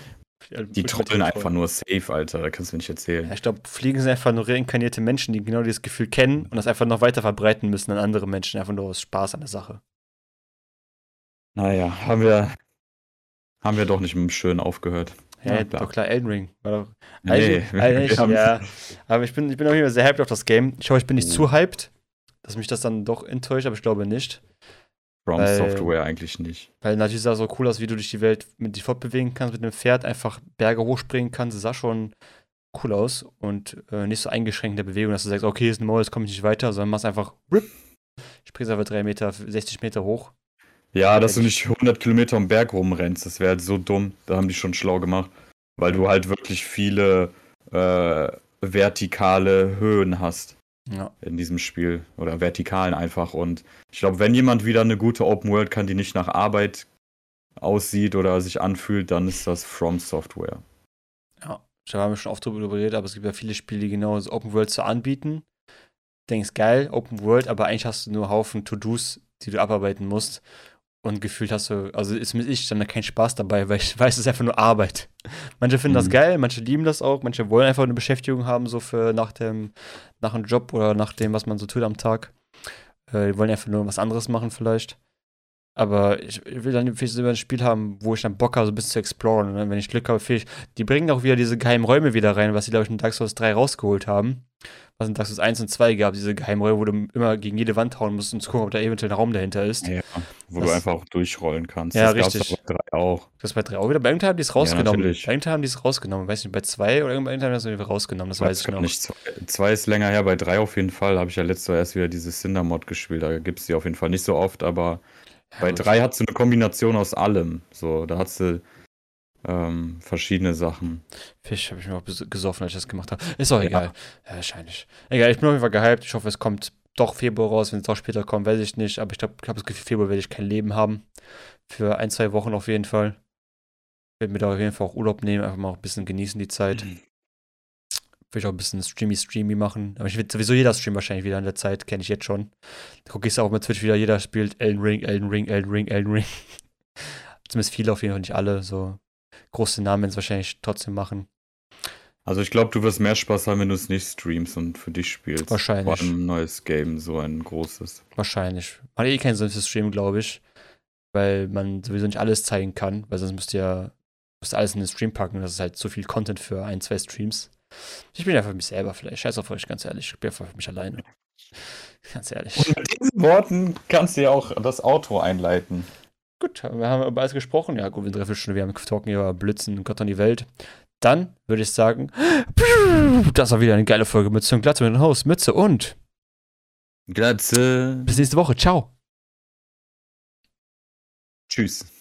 die trotteln einfach nur safe, Alter. Da kannst du mir nicht Ja, erzählen. ich glaube, Fliegen sind einfach nur reinkarnierte Menschen, die genau dieses Gefühl kennen und das einfach noch weiter verbreiten müssen an andere Menschen, einfach nur aus Spaß an der Sache. Naja, haben wir, haben wir doch nicht mit dem Schönen aufgehört. Ja, Ja, doch klar. klar, Elden Ring. War doch, Nee, eigentlich, [LAUGHS] wir- eigentlich ja. Aber ich bin, ich bin auf jeden Fall sehr hyped auf das Game. Ich hoffe, ich bin nicht Oh. zu hyped, dass mich das dann doch enttäuscht, aber ich glaube nicht. From Weil- Software eigentlich nicht. Weil natürlich sah es so cool aus, wie du durch die Welt mit dich fortbewegen kannst, mit einem Pferd einfach Berge hochspringen kannst. Das sah schon cool aus und äh, nicht so eingeschränkt in der Bewegung, dass du sagst, okay, hier ist ein Mauer, jetzt komme ich nicht weiter, sondern machst einfach, rip, springst einfach drei Meter, 60 Meter hoch. Ja, dass du nicht 100 Kilometer am Berg rumrennst, das wäre halt so dumm. Da haben die schon schlau gemacht. Weil du halt wirklich viele äh, vertikale Höhen hast Ja. in diesem Spiel. Oder vertikalen einfach. Und ich glaube, wenn jemand wieder eine gute Open World kann, die nicht nach Arbeit aussieht oder sich anfühlt, dann ist das From Software. Ja, ich habe schon oft drüber geredet, aber es gibt ja viele Spiele, die genau das Open World zu anbieten. Denkst, geil, Open World, aber eigentlich hast du nur einen Haufen To-Dos, die du abarbeiten musst. Und gefühlt hast du, also ist mit ich dann kein Spaß dabei, weil ich [LAUGHS] weiß, es ist einfach nur Arbeit. Manche finden das Mhm. geil, manche lieben das auch, manche wollen einfach eine Beschäftigung haben, so für nach dem, nach dem Job oder nach dem, was man so tut am Tag. Äh, die wollen einfach nur was anderes machen, vielleicht. Aber ich, will dann vielleicht so ein Spiel haben, wo ich dann Bock habe, so ein bisschen zu exploren. Und dann, wenn ich Glück habe, vielleicht die bringen auch wieder diese geheimen Räume wieder rein, was sie, glaube ich, in Dark Souls 3 rausgeholt haben. Was in Dark Souls 1 und 2 gab, diese geheimen Räume, wo du immer gegen jede Wand hauen musst, um zu gucken, ob da eventuell ein Raum dahinter ist. Ja. wo Das- du einfach auch durchrollen kannst. Ja, das richtig. bei drei auch. Das bei 3 auch wieder. Bei irgendeinem haben die es rausgenommen. natürlich. bei irgendeinem haben die es rausgenommen. Weiß nicht, bei 2 oder irgendwann haben die es rausgenommen. Das weiß ich noch. nicht. Zwei, zwei ist länger her, bei drei auf jeden Fall. Habe ich ja letztes Jahr erst wieder dieses Cinder-Mod gespielt. Da gibt es die auf jeden Fall nicht so oft, aber Ja, bei gut. drei hat du eine Kombination aus allem. So, da hat sie ähm, verschiedene Sachen. Fisch habe ich mir auch gesoffen, als ich das gemacht habe. Ist auch egal. Ja, wahrscheinlich. Egal, ich bin auf jeden Fall gehypt. Ich hoffe, es kommt doch Februar raus. Wenn es auch später kommt, weiß ich nicht. Aber ich glaube, ich habe das Gefühl, Februar werde ich kein Leben haben. Für ein, zwei Wochen auf jeden Fall. Ich werde mir da auf jeden Fall auch Urlaub nehmen, einfach mal auch ein bisschen genießen die Zeit. Will ich auch ein bisschen streamy, streamy machen. Aber ich will sowieso jeder Stream wahrscheinlich wieder in der Zeit, kenne ich jetzt schon. Da gucke ich es auch mit Twitch wieder, jeder spielt Elden Ring, Elden Ring, Elden Ring, Elden Ring. [LAUGHS] Zumindest viele auf jeden Fall, nicht alle. So große Namen werden es wahrscheinlich trotzdem machen. Also ich glaube, du wirst mehr Spaß haben, wenn du es nicht streamst und für dich spielst. Wahrscheinlich. Vor allem ein neues Game, so ein großes. Wahrscheinlich. Hat eh keinen Sinn fürs Stream, glaube ich. Weil man sowieso nicht alles zeigen kann, weil sonst müsst ihr müsst ihr alles in den Stream packen. Das ist halt zu viel Content für ein, zwei Streams. Ich bin einfach für mich selber vielleicht. Scheiß auf euch, ganz ehrlich. Ich bin einfach für mich alleine. Ganz ehrlich. Und mit diesen Worten kannst du ja auch das Outro einleiten. Gut, wir haben über alles gesprochen. Ja, gut, wir treffen schon, wir haben talken über Blitzen und Gott an die Welt. Dann würde ich sagen, [GASPS] das war wieder eine geile Folge Mütze und Glatze mit dem Host Mütze und Glatze. bis nächste Woche. Ciao. Tschüss.